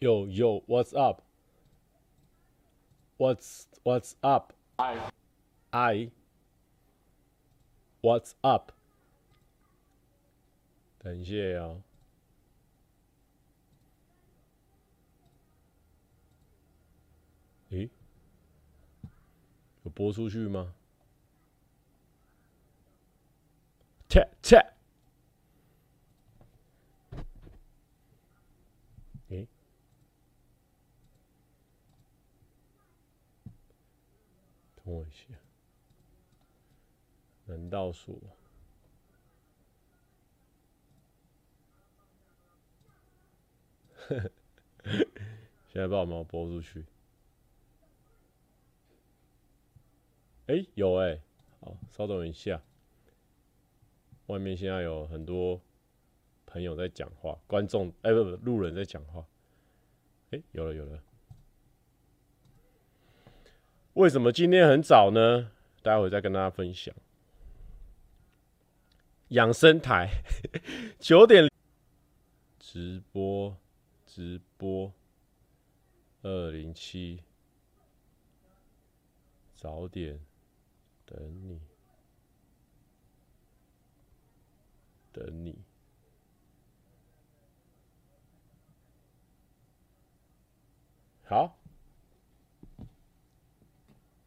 Yo yo, what's up? What's what's up? I I What's up? 感谢啊。诶，有播出去吗？切切。 我一下。难道说？现在把我们播出去。哎、有哎、好，稍等一下。外面现在有很多朋友在讲话，观众哎、不不，路人在讲话。哎、有了有了。为什么今天很早呢？待会再跟大家分享。养生台 九点。直播直播。二零七。早点。等你。等你。好，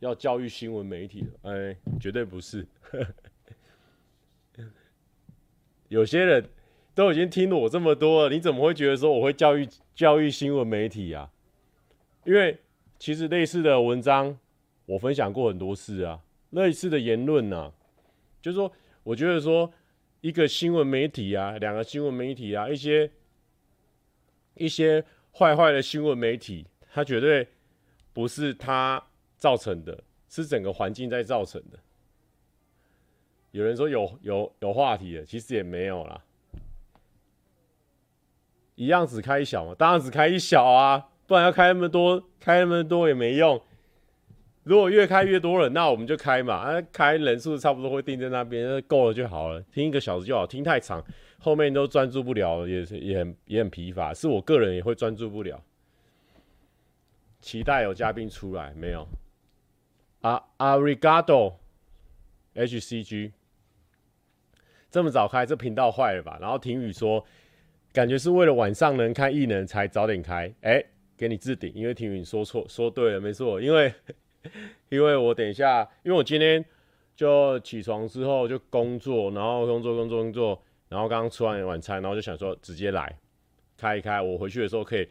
要教育新闻媒体哎、绝对不是。有些人都已经听了我这么多了，你怎么会觉得说我会教育教育新闻媒体啊？因为其实类似的文章我分享过很多次啊，类似的言论呢、就是说，我觉得说一个新闻媒体啊，两个新闻媒体啊，一些一些坏坏的新闻媒体，他绝对不是他造成的，是整个环境在造成的。有人说有有有话题的，其实也没有啦，一样只开一小嘛，当然只开一小啊，不然要开那么多，开那么多也没用。如果越开越多人，那我们就开嘛，啊，开人数差不多会定在那边，够了就好了，听一个小时就好，听太长后面都专注不了，也也很也很疲乏，是我个人也会专注不了。期待有嘉宾出来没有？啊啊，Arigato HCG。这么早开，这频道坏了吧？然后婷宇说，感觉是为了晚上能看艺能才早点开。哎，给你置顶，因为婷宇说错，说对了，没错。因为，因为我等一下，因为我今天就起床之后就工作，然后工作工作工作，然后刚刚吃完晚餐，然后就想说直接来开一开。我回去的时候可以，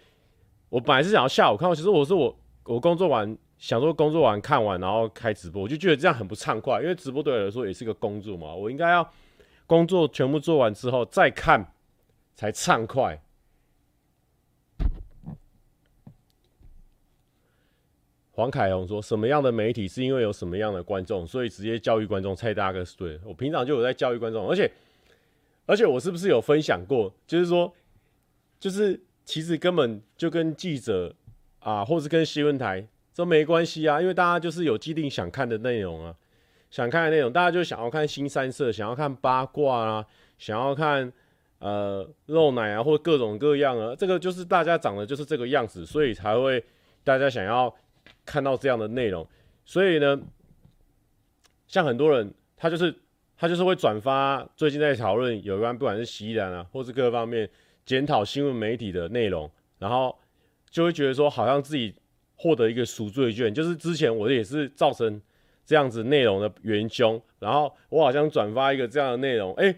我本来是想要下午看，其实我是我我工作完想说工作完看完然后开直播，我就觉得这样很不畅快，因为直播对我来说也是个工作嘛，我应该要。工作全部做完之后再看，才畅快。黄凯红说：“什么样的媒体是因为有什么样的观众，所以直接教育观众？”蔡大哥是对的，我平常就有在教育观众，而且而且我是不是有分享过？就是说，就是其实根本就跟记者啊，或是跟新闻台这没关系啊，因为大家就是有既定想看的内容啊。想看的内容，大家就想要看新三色，想要看八卦啊，想要看呃露奶啊，或各种各样啊，这个就是大家长得就是这个样子，所以才会大家想要看到这样的内容。所以呢，像很多人，他就是他就是会转发最近在讨论有关不管是西兰啊，或是各方面检讨新闻媒体的内容，然后就会觉得说，好像自己获得一个赎罪券，就是之前我也是造成。这样子内容的元凶，然后我好像转发一个这样的内容，哎，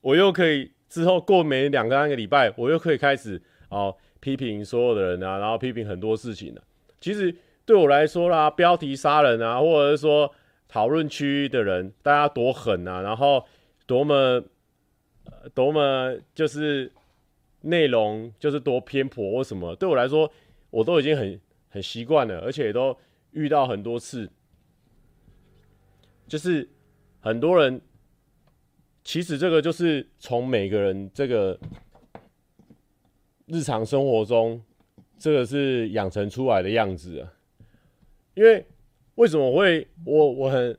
我又可以之后过没两个三个礼拜，我又可以开始哦批评所有的人啊，然后批评很多事情了。其实对我来说啦，标题杀人啊，或者是说讨论区的人，大家多狠啊，然后多么、多么就是内容就是多偏颇或什么，对我来说我都已经很很习惯了，而且也都遇到很多次。就是很多人，其实这个就是从每个人这个日常生活中，这个是养成出来的样子啊。因为为什么会我我很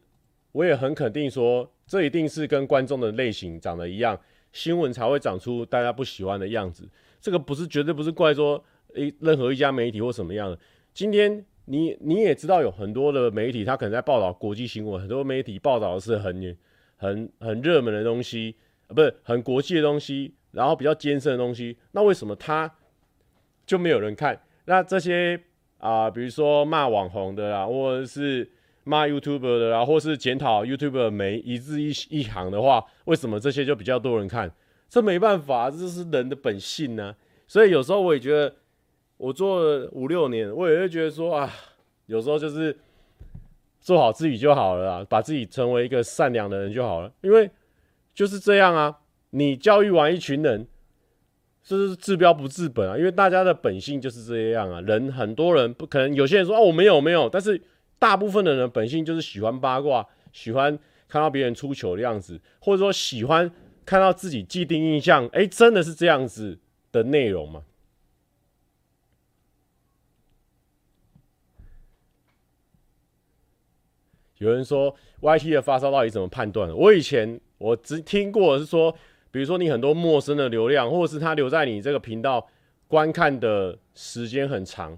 我也很肯定说，这一定是跟观众的类型长得一样，新闻才会长出大家不喜欢的样子。这个不是绝对不是怪说一任何一家媒体或什么样的。今天你你也知道有很多的媒体，他可能在报道国际新闻，很多媒体报道的是很很很热门的东西，不是很国际的东西，然后比较艰深的东西，那为什么他就没有人看？那这些啊、比如说骂网红的啦，或者是骂 YouTube 的啦，或是检讨 YouTuber 每一字一一行的话，为什么这些就比较多人看？这没办法，这是人的本性呢、啊。所以有时候我也觉得，我做了五六年，我也会觉得说啊，有时候就是做好自己就好了啊，把自己成为一个善良的人就好了。因为就是这样啊，你教育完一群人，这是治标不治本啊。因为大家的本性就是这样啊，人很多人不可能，有些人说啊，我没有没有，但是大部分的人本性就是喜欢八卦，喜欢看到别人出糗的样子，或者说喜欢。看到自己既定印象，哎，真的是这样子的内容吗？有人说 YT 的发烧到底怎么判断？我以前我只听过是说，比如说你很多陌生的流量，或者是他留在你这个频道观看的时间很长，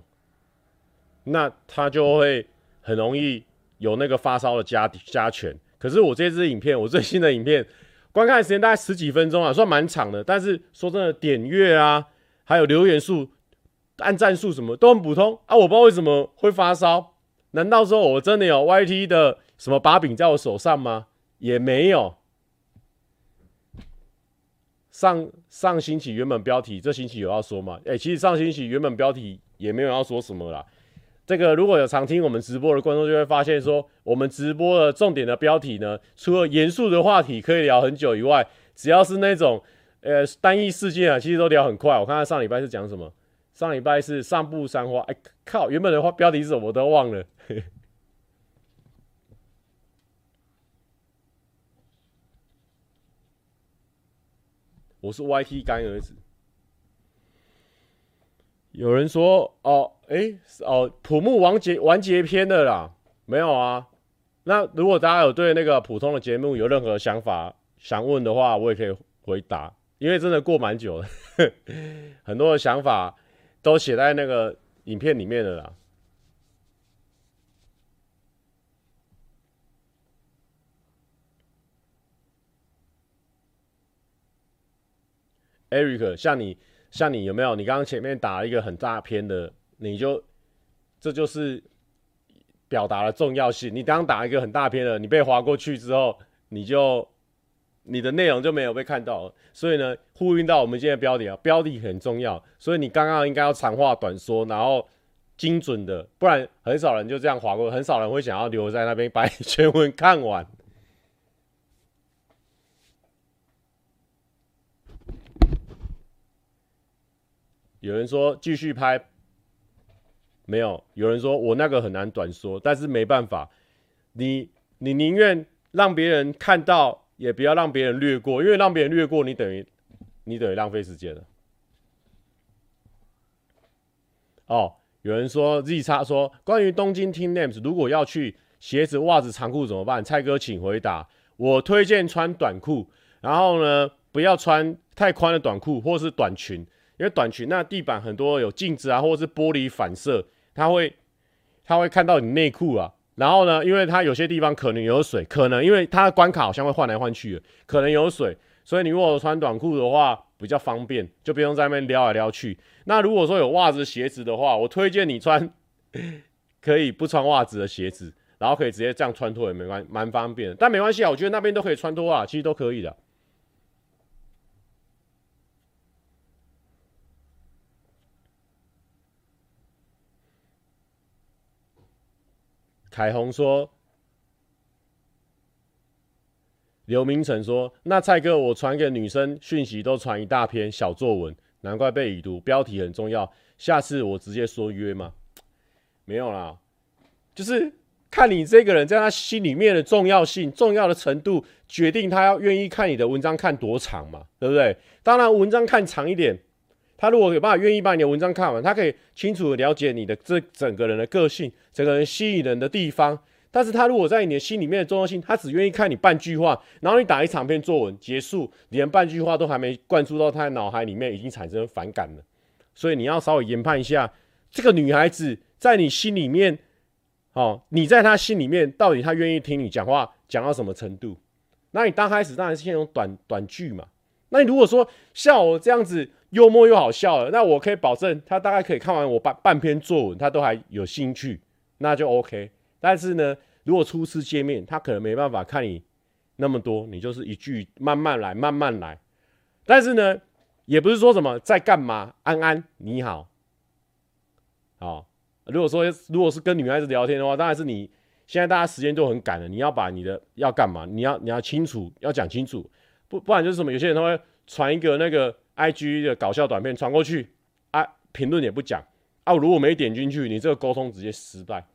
那他就会很容易有那个发烧的加加权。可是我这支影片，我最新的影片。观看时间大概十几分钟啊，算蛮长的。但是说真的，点阅啊，还有留言数、按赞数什么都很普通啊。我不知道为什么会发烧，难道说我真的有 YT 的什么把柄在我手上吗？也没有。上上星期原本标题，这星期有要说吗？哎、其实上星期原本标题也没有要说什么啦。这个如果有常听我们直播的观众，就会发现说，我们直播的重点的标题呢，除了严肃的话题可以聊很久以外，只要是那种呃单一事件啊，其实都聊很快。我看看上礼拜是讲什么，上礼拜是上部三花，哎靠，原本的话标题是什么我都忘了。我是 YT 干儿子。有人说哦，哎、哦，普木完结完结篇的啦，没有啊。那如果大家有对那个普通的节目有任何想法想问的话，我也可以回答，因为真的过蛮久了，很多的想法都写在那个影片里面的啦。Eric，像你。像你有没有？你刚刚前面打了一个很大篇的，你就这就是表达了重要性。你刚打一个很大篇的，你被划过去之后，你就你的内容就没有被看到。所以呢，呼应到我们今天的标题啊，标题很重要。所以你刚刚应该要长话短说，然后精准的，不然很少人就这样划过，很少人会想要留在那边把全文看完。有人说继续拍，没有。有人说我那个很难短说，但是没办法，你你宁愿让别人看到，也不要让别人略过，因为让别人略过，你等于你等于浪费时间了。哦，有人说 Z 叉说关于东京 Team Names，如果要去鞋子、袜子、长裤怎么办？蔡哥请回答。我推荐穿短裤，然后呢，不要穿太宽的短裤或是短裙。因为短裙那地板很多有镜子啊，或者是玻璃反射，它会它会看到你内裤啊。然后呢，因为它有些地方可能有水，可能因为它的关卡好像会换来换去的，可能有水，所以你如果穿短裤的话比较方便，就不用在那边撩来撩去。那如果说有袜子、鞋子的话，我推荐你穿 可以不穿袜子的鞋子，然后可以直接这样穿脱也没关，蛮方便的。但没关系啊，我觉得那边都可以穿脱啊，其实都可以的。凯红说：“刘明成说，那蔡哥，我传给女生讯息都传一大篇小作文，难怪被已读。标题很重要，下次我直接说约吗？没有啦，就是看你这个人在他心里面的重要性、重要的程度，决定他要愿意看你的文章看多长嘛，对不对？当然，文章看长一点。”他如果有办法愿意把你的文章看完，他可以清楚的了解你的这整个人的个性，整个人吸引人的地方。但是他如果在你的心里面的重要性，他只愿意看你半句话，然后你打一长篇作文结束，连半句话都还没灌输到他的脑海里面，已经产生反感了。所以你要稍微研判一下这个女孩子在你心里面，哦，你在她心里面到底她愿意听你讲话讲到什么程度？那你刚开始当然是先用短短句嘛。那你如果说像我这样子幽默又好笑了，那我可以保证他大概可以看完我半半篇作文，他都还有兴趣，那就 OK。但是呢，如果初次见面，他可能没办法看你那么多，你就是一句慢慢来，慢慢来。但是呢，也不是说什么在干嘛，安安你好，好。如果说如果是跟女孩子聊天的话，当然是你现在大家时间都很赶了，你要把你的要干嘛，你要你要清楚，要讲清楚。不不然就是什么，有些人他会传一个那个 IG 的搞笑短片传过去啊，评论也不讲啊，如果没点进去，你这个沟通直接失败。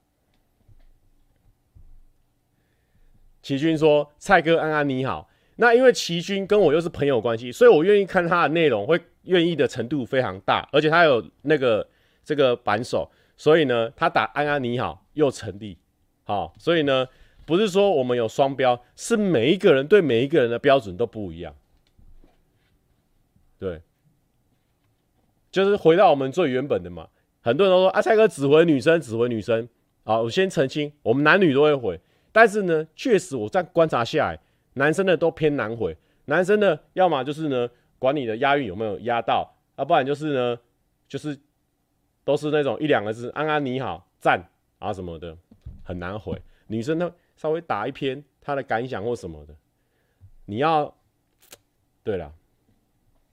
齐军说：“蔡哥安安你好。”那因为齐军跟我又是朋友关系，所以我愿意看他的内容，会愿意的程度非常大，而且他有那个这个扳手，所以呢，他打安安你好又成立。好，所以呢。不是说我们有双标，是每一个人对每一个人的标准都不一样。对，就是回到我们最原本的嘛。很多人都说啊，蔡哥只回女生，只回女生。好，我先澄清，我们男女都会回。但是呢，确实我在观察下来，男生的都偏难回。男生呢，要么就是呢，管你的押韵有没有押到，啊，不然就是呢，就是都是那种一两个字，安安你好，赞啊什么的，很难回。女生呢？稍微打一篇她的感想或什么的，你要，对了，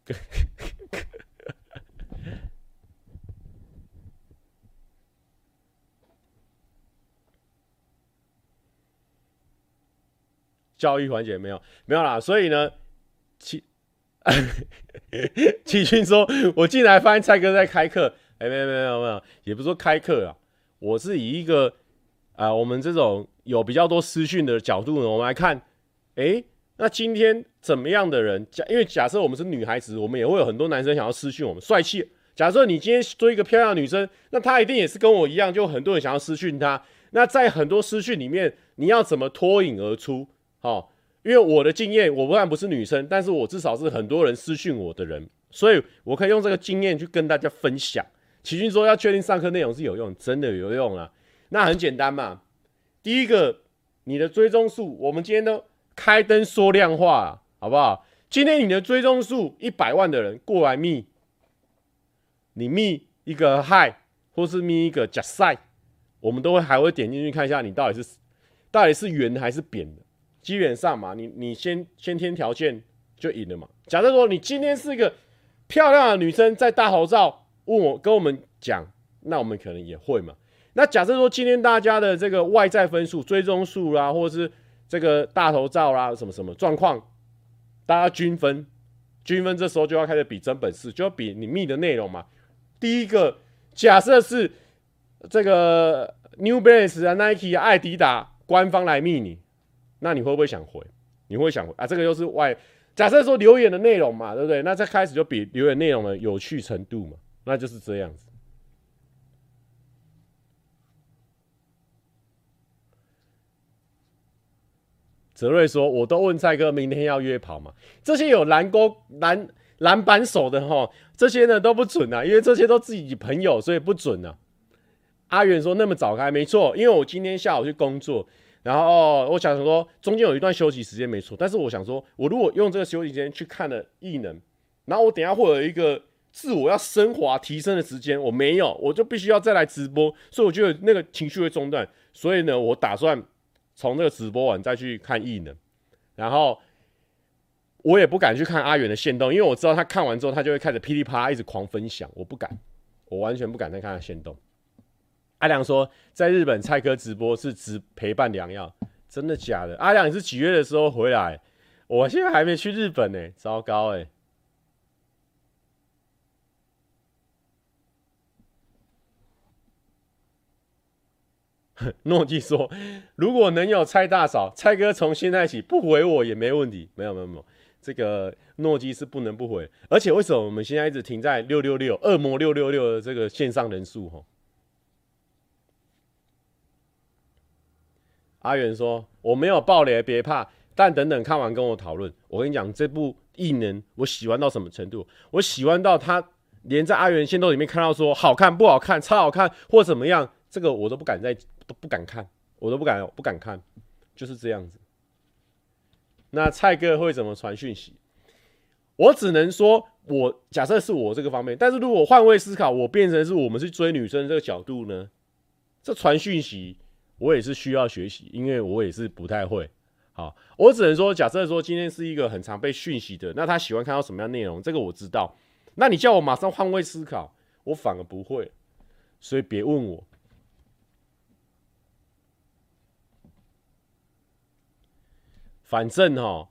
教育环节没有没有啦，所以呢，齐齐军说，我进来发现蔡哥在开课，哎，没有没有没有，也不是说开课啊，我是以一个啊、我们这种。有比较多私讯的角度呢，我们来看，哎，那今天怎么样的人？假因为假设我们是女孩子，我们也会有很多男生想要私讯我们帅气。假设你今天追一个漂亮女生，那她一定也是跟我一样，就很多人想要私讯她。那在很多私讯里面，你要怎么脱颖而出？好，因为我的经验，我不但不是女生，但是我至少是很多人私讯我的人，所以我可以用这个经验去跟大家分享。奇骏说要确定上课内容是有用，真的有用啊。那很简单嘛。第一个，你的追踪数，我们今天都开灯说亮话，好不好？今天你的追踪数一百万的人过来密，你密一个嗨，或是密一个假赛，我们都会还会点进去看一下你到底是到底是圆还是扁的。基本上嘛，你你先先天条件就赢了嘛。假设说你今天是一个漂亮的女生，在大头照问我跟我们讲，那我们可能也会嘛。那假设说今天大家的这个外在分数、追踪数啦，或者是这个大头照啦，什么什么状况，大家均分，均分这时候就要开始比真本事，就要比你密的内容嘛。第一个假设是这个 New Balance 啊、Nike 啊、爱迪达官方来密你，那你会不会想回？你会想回啊？这个又是外假设说留言的内容嘛，对不对？那再开始就比留言内容的有趣程度嘛，那就是这样子。泽瑞说：“我都问蔡哥，明天要约跑吗？这些有蓝勾蓝篮板手的哈，这些呢都不准啊，因为这些都自己朋友，所以不准啊。”阿远说：“那么早开，没错，因为我今天下午去工作，然后、我想说中间有一段休息时间，没错。但是我想说，我如果用这个休息时间去看了异能，然后我等下会有一个自我要升华提升的时间，我没有，我就必须要再来直播，所以我觉得那个情绪会中断。所以呢，我打算。”从那个直播完再去看异能，然后我也不敢去看阿远的线动，因为我知道他看完之后，他就会开始噼里啪啦一直狂分享，我不敢，我完全不敢再看他线动。阿良说，在日本蔡哥直播是只陪伴良药，真的假的？阿良你是几月的时候回来？我现在还没去日本呢、糟糕哎、诺基说：“如果能有蔡大嫂，蔡哥从现在起不回我也没问题。没有没有没有，这个诺基是不能不回。而且为什么我们现在一直停在六六六恶魔六六六的这个线上人数？哈。”阿元说：“我没有爆雷，别怕。但等等看完跟我讨论。我跟你讲，这部异能我喜欢到什么程度？我喜欢到他连在阿元线都里面看到说好看不好看、超好看或怎么样，这个我都不敢再都不敢看，我都不敢不敢看，就是这样子。那蔡哥会怎么传讯息？我只能说，我假设是我这个方面，但是如果换位思考，我变成是我们去追女生这个角度呢？这传讯息我也是需要学习，因为我也是不太会。好，我只能说，假设说今天是一个很常被讯息的，那他喜欢看到什么样内容？这个我知道。那你叫我马上换位思考，我反而不会。所以别问我。反正哈，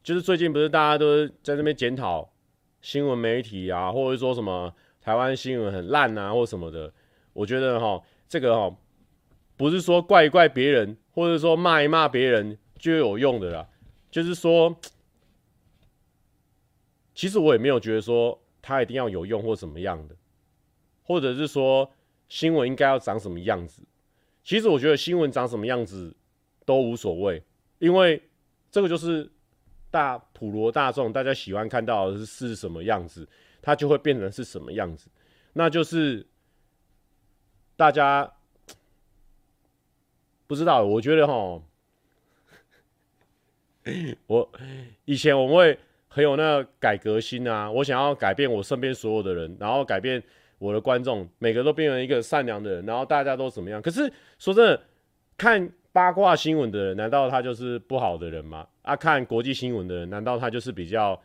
就是最近不是大家都在这边检讨新闻媒体啊，或者说什么台湾新闻很烂啊，或什么的。我觉得哈，这个哈，不是说怪一怪别人，或者说骂一骂别人就有用的啦。就是说，其实我也没有觉得说他一定要有用或什么样的，或者是说新闻应该要长什么样子。其实我觉得新闻长什么样子都无所谓，因为。这个就是大普罗大众大家喜欢看到的是什么样子，它就会变成是什么样子。那就是大家不知道，我觉得哈，我以前我会很有那个改革心啊，我想要改变我身边所有的人，然后改变我的观众，每个都变成一个善良的人，然后大家都怎么样？可是说真的，看。八卦新闻的人，难道他就是不好的人吗？啊，看国际新闻的人，难道他就是比较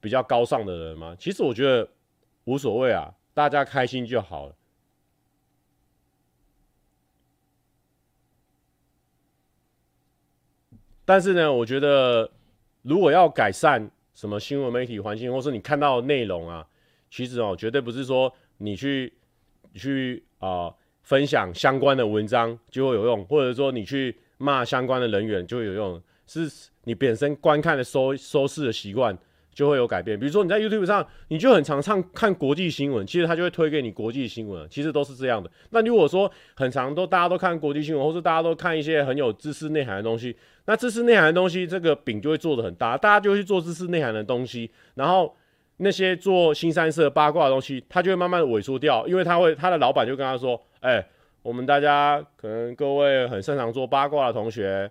比较高尚的人吗？其实我觉得无所谓啊，大家开心就好了。但是呢，我觉得如果要改善什么新闻媒体环境，或是你看到的内容啊，其实哦，绝对不是说你去去啊。分享相关的文章就会有用，或者说你去骂相关的人员就会有用，是你本身观看的收收视的习惯就会有改变。比如说你在 YouTube 上，你就很常唱看国际新闻，其实他就会推给你国际新闻，其实都是这样的。那如果说很常都大家都看国际新闻，或是大家都看一些很有知识内涵的东西，那知识内涵的东西这个饼就会做的很大，大家就会去做知识内涵的东西，然后那些做新三色八卦的东西，他就会慢慢的萎缩掉，因为他会他的老板就跟他说。哎、我们大家可能各位很擅长做八卦的同学，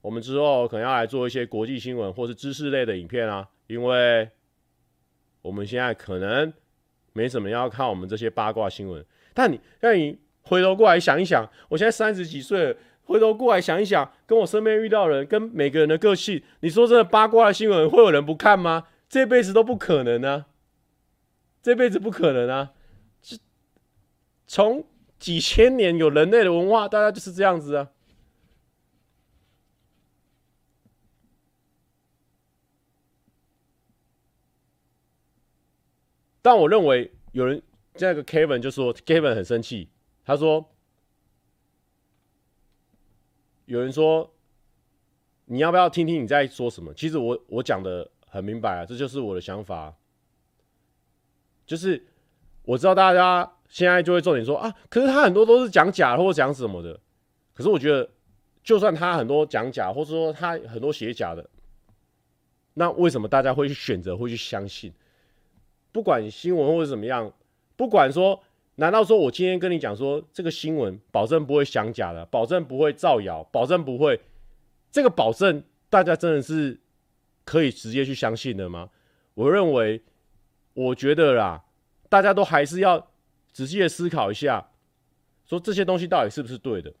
我们之后可能要来做一些国际新闻或是知识类的影片啊，因为我们现在可能没什么要看我们这些八卦新闻。但你，但你回头过来想一想，我现在三十几岁了，回头过来想一想，跟我身边遇到人，跟每个人的个性，你说这八卦的新闻会有人不看吗？这辈子都不可能啊，这辈子不可能啊，从。几千年有人类的文化，大家就是这样子啊。但我认为有人这个 Kevin 就说，Kevin 很生气，他说有人说你要不要听听你在说什么？其实我我讲的很明白啊，这就是我的想法，就是我知道大家。现在就会重点说啊，可是他很多都是讲假或者讲什么的。可是我觉得，就算他很多讲假，或者说他很多写假的，那为什么大家会去选择会去相信？不管新闻或者怎么样，不管说，难道说我今天跟你讲说这个新闻保证不会讲假的，保证不会造谣，保证不会，这个保证大家真的是可以直接去相信的吗？我认为，我觉得啦，大家都还是要。仔细的思考一下，说这些东西到底是不是对的？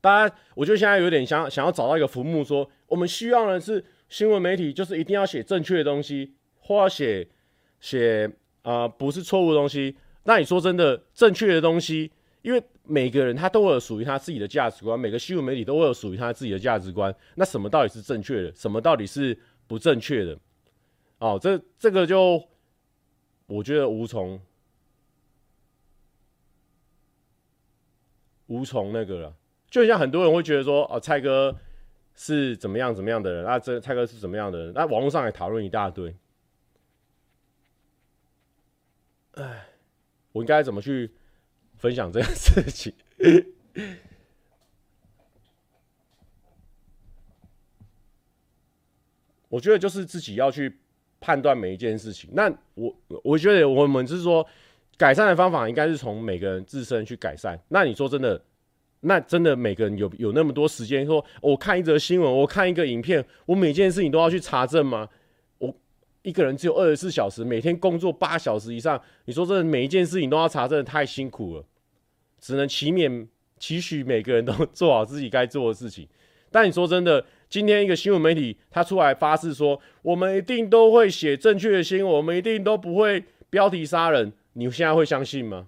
当然，我觉得现在有点想想要找到一个浮木，说我们需要的是新闻媒体，就是一定要写正确的东西，或要写写啊不是错误的东西。那你说真的，正确的东西，因为每个人他都会有属于他自己的价值观，每个新闻媒体都会有属于他自己的价值观。那什么到底是正确的？什么到底是不正确的？哦，这这个就。我觉得无从无从那个了，就像很多人会觉得说，哦，蔡哥是怎么样怎么样的人，那、这蔡哥是怎么样的人，那网络上也讨论一大堆。哎，我应该怎么去分享这件事情？我觉得就是自己要去判断每一件事情。那我我觉得我们是说，改善的方法应该是从每个人自身去改善。那你说真的，那真的每个人有有那么多时间说，我看一则新闻，我看一个影片，我每件事情都要去查证吗？我一个人只有二十四小时，每天工作八小时以上，你说真的每一件事情都要查证，太辛苦了。只能祈勉期许每个人都做好自己该做的事情。但你说真的，今天一个新闻媒体他出来发誓说，我们一定都会写正确的新闻，我们一定都不会标题杀人，你现在会相信吗？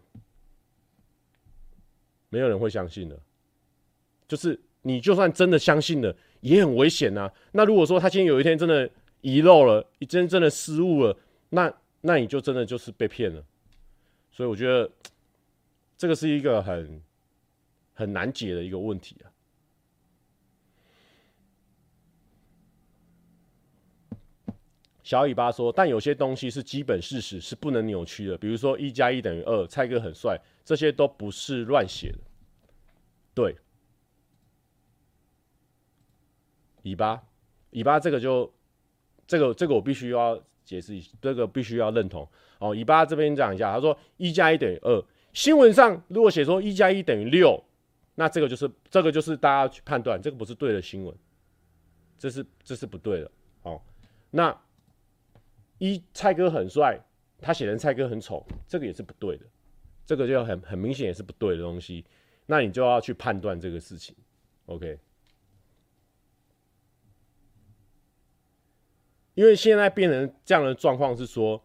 没有人会相信的。就是你就算真的相信了，也很危险啊。那如果说他今天有一天真的遗漏了，真真的失误了，那那你就真的就是被骗了。所以我觉得这个是一个很很难解的一个问题啊。小尾巴说：“但有些东西是基本事实，是不能扭曲的。比如说一加一等于二，蔡哥很帅，这些都不是乱写的。”对，尾巴，尾巴，这个就这个这个我必须要解释一下，这个必须要认同哦。尾巴这边讲一下，他说一加一等于二，新闻上如果写说一加一等于六，那这个就是这个就是大家去判断，这个不是对的新闻，这是这是不对的哦。那。一蔡哥很帅，他写成蔡哥很丑，这个也是不对的，这个就很很明显也是不对的东西，那你就要去判断这个事情，OK？因为现在变成这样的状况是说，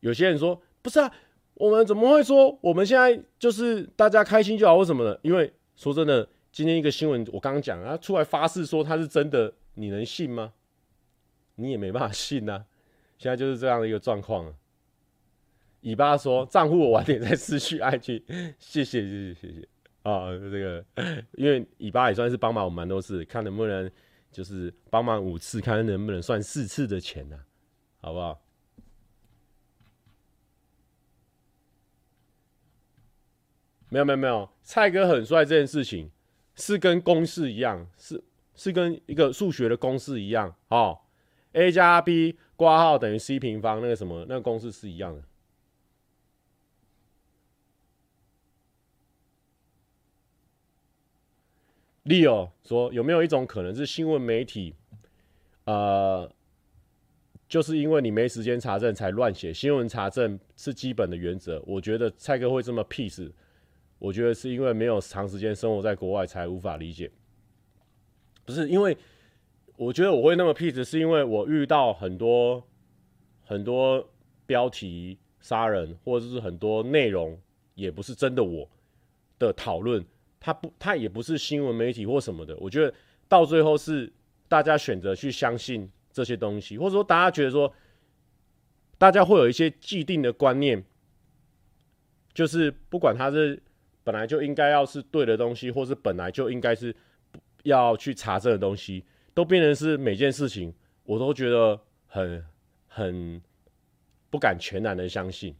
有些人说不是啊，我们怎么会说我们现在就是大家开心就好，为什么呢？因为说真的，今天一个新闻我刚刚讲，啊出来发誓说他是真的，你能信吗？你也没办法信呐、现在就是这样的一个状况。尾巴说：“账户我晚点再失去爱去，谢谢谢谢谢谢啊，这个因为尾巴也算是帮忙我们蛮多次，看能不能就是帮忙五次，看能不能算四次的钱呢、啊？好不好？没有没有没有，蔡哥很帅这件事情是跟公式一样，是是跟一个数学的公式一样哦，A 加 B。括号等于 c 平方，那个什么，那个公式是一样的。Leo 说，有没有一种可能是新闻媒体，呃，就是因为你没时间查证才乱写？新闻查证是基本的原则。我觉得蔡哥会这么 peace，我觉得是因为没有长时间生活在国外才无法理解。不是因为。我觉得我会那么 peace，是因为我遇到很多很多标题杀人，或者是很多内容也不是真的我的讨论，它不，它也不是新闻媒体或什么的。我觉得到最后是大家选择去相信这些东西，或者说大家觉得说，大家会有一些既定的观念，就是不管它是本来就应该要是对的东西，或是本来就应该是要去查证的东西。都变成是每件事情，我都觉得很很不敢全然的相信。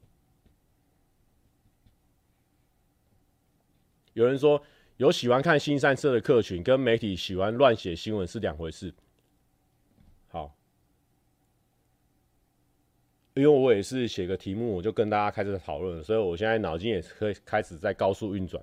有人说，有喜欢看新三色的客群，跟媒体喜欢乱写新闻是两回事。好，因为我也是写个题目，我就跟大家开始讨论，所以我现在脑筋也可以开始在高速运转。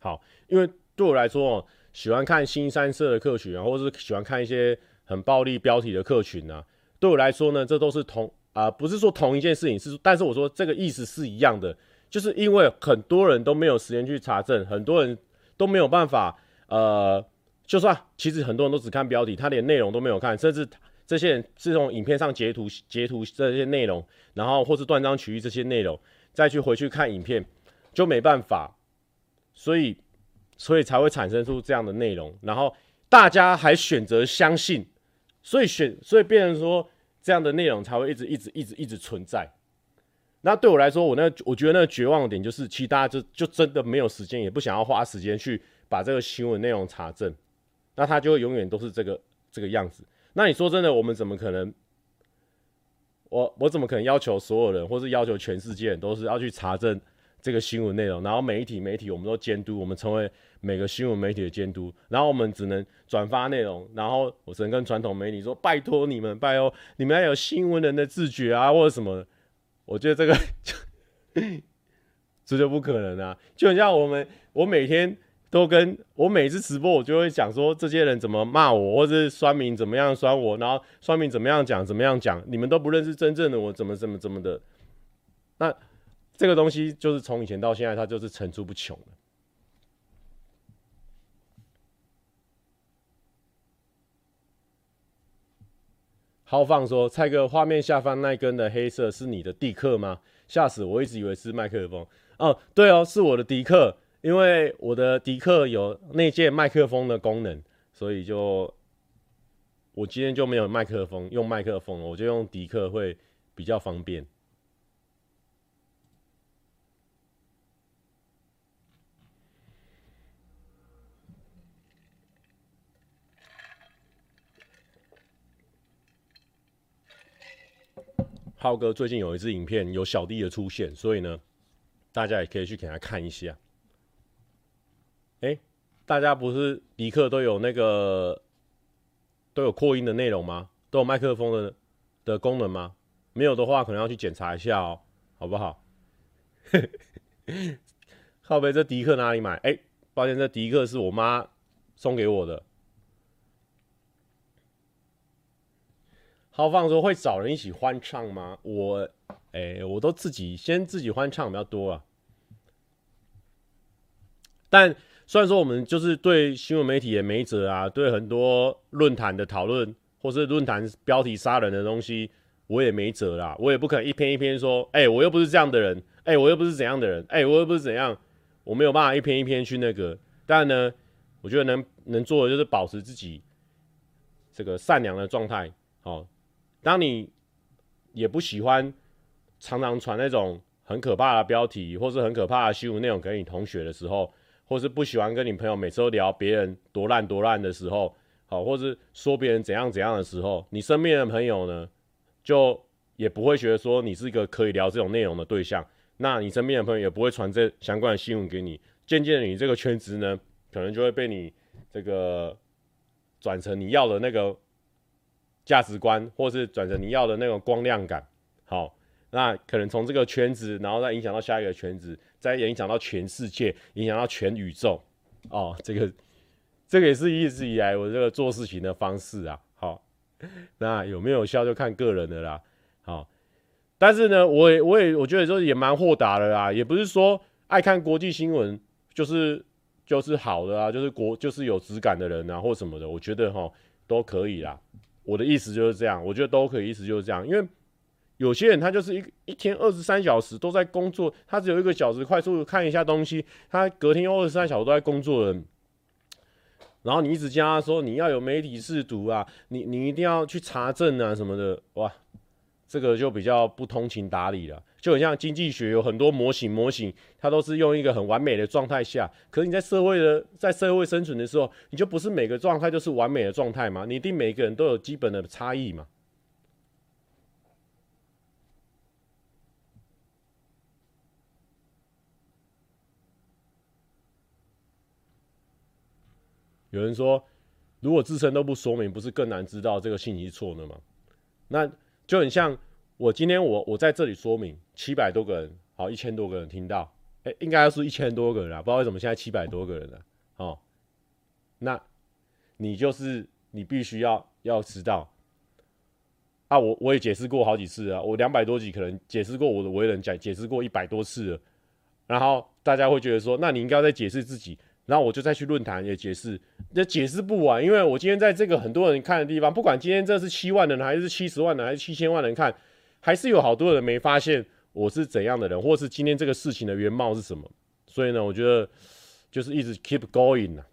好，因为对我来说，喜欢看新三色的客群啊，或者是喜欢看一些很暴力标题的客群啊，对我来说呢，这都是同啊、不是说同一件事情，是，但是我说这个意思是一样的，就是因为很多人都没有时间去查证，很多人都没有办法，呃，就算其实很多人都只看标题，他连内容都没有看，甚至这些人是从影片上截图截图这些内容，然后或是断章取义这些内容，再去回去看影片，就没办法，所以。所以才会产生出这样的内容，然后大家还选择相信，所以选，所以变成说这样的内容才会一直一直一直一直存在。那对我来说，我那我觉得那个绝望的点就是，其实大家就就真的没有时间，也不想要花时间去把这个新闻内容查证，那他就会永远都是这个这个样子。那你说真的，我们怎么可能？我我怎么可能要求所有人，或是要求全世界都是要去查证这个新闻内容，然后媒体媒体我们都监督，我们成为每个新闻媒体的监督，然后我们只能转发内容，然后我只能跟传统媒体说，拜托你们，拜托你们要有新闻人的自觉啊，或者什么，我觉得这个 这就不可能啊，就很像我们，我每天都跟我每次直播，我就会讲说这些人怎么骂我，或者是酸民怎么样酸我，然后酸民怎么样讲怎么样讲，你们都不认识真正的我，怎么怎么怎么的，那。这个东西就是从以前到现在，它就是层出不穷的。豪放说：“蔡哥，画面下方那根的黑色是你的迪克吗？吓死我！一直以为是麦克风。哦，对哦，是我的迪克，因为我的迪克有内建麦克风的功能，所以就我今天就没有麦克风，用麦克风，我就用迪克会比较方便。”浩哥最近有一支影片，有小弟的出现，所以呢，大家也可以去给他看一下。哎、大家不是迪克都有那个都有扩音的内容吗？都有麦克风的的功能吗？没有的话，可能要去检查一下哦，好不好？靠背，这迪克哪里买？哎、抱歉，这迪克是我妈送给我的。豪放说，会找人一起欢唱吗？我，哎、我都自己先自己欢唱比较多啊。但虽然说我们就是对新闻媒体也没辙啊，对很多论坛的讨论或是论坛标题杀人的东西，我也没辙啦。我也不可能一篇一篇说，哎、我又不是这样的人，哎、我又不是怎样的人，哎、我又不是怎样，我没有办法一篇一篇去那个。但呢，我觉得能能做的就是保持自己这个善良的状态，好。当你也不喜欢常常传那种很可怕的标题，或是很可怕的新闻内容给你同学的时候，或是不喜欢跟你朋友每次都聊别人多烂多烂的时候，好，或是说别人怎样怎样的时候，你身边的朋友呢，就也不会觉得说你是一个可以聊这种内容的对象，那你身边的朋友也不会传这相关的新闻给你，渐渐你这个圈子呢，可能就会被你这个转成你要的那个。价值观，或是转成你要的那种光亮感，好，那可能从这个圈子，然后再影响到下一个圈子，再影响到全世界，影响到全宇宙，哦，这个，这个也是一直以来我这个做事情的方式啊，好，那有没有效就看个人的啦，好，但是呢，我也我也我觉得说也蛮豁达的啦，也不是说爱看国际新闻就是就是好的啊，就是国就是有质感的人啊或什么的，我觉得哈都可以啦。我的意思就是这样，我觉得都可以，意思就是这样，因为有些人他就是一一天二十三小时都在工作，他只有一个小时快速看一下东西，他隔天又二十三小时都在工作的，然后你一直加他说你要有媒体试读啊，你你一定要去查证啊什么的，哇，这个就比较不通情达理了。就很像经济学有很多模型，模型它都是用一个很完美的状态下，可是你在社会的在社会生存的时候，你就不是每个状态都是完美的状态嘛？你一定每个人都有基本的差异嘛？有人说，如果自身都不说明，不是更难知道这个信息错了吗？那就很像。我今天我我在这里说明，七百多个人，好，一千多个人听到，哎、应该要是一千多个人啊，不知道为什么现在七百多个人了，哦，那，你就是你必须要要知道，啊，我我也解释过好几次啊，我两百多集可能解释过我的为人，讲解释过一百多次了，然后大家会觉得说，那你应该要再解释自己，然后我就再去论坛也解释，这解释不完，因为我今天在这个很多人看的地方，不管今天这是七万人还是七十万人还是七千万人看。还是有好多人没发现我是怎样的人，或是今天这个事情的原貌是什么。所以呢，我觉得就是一直 keep going 呐。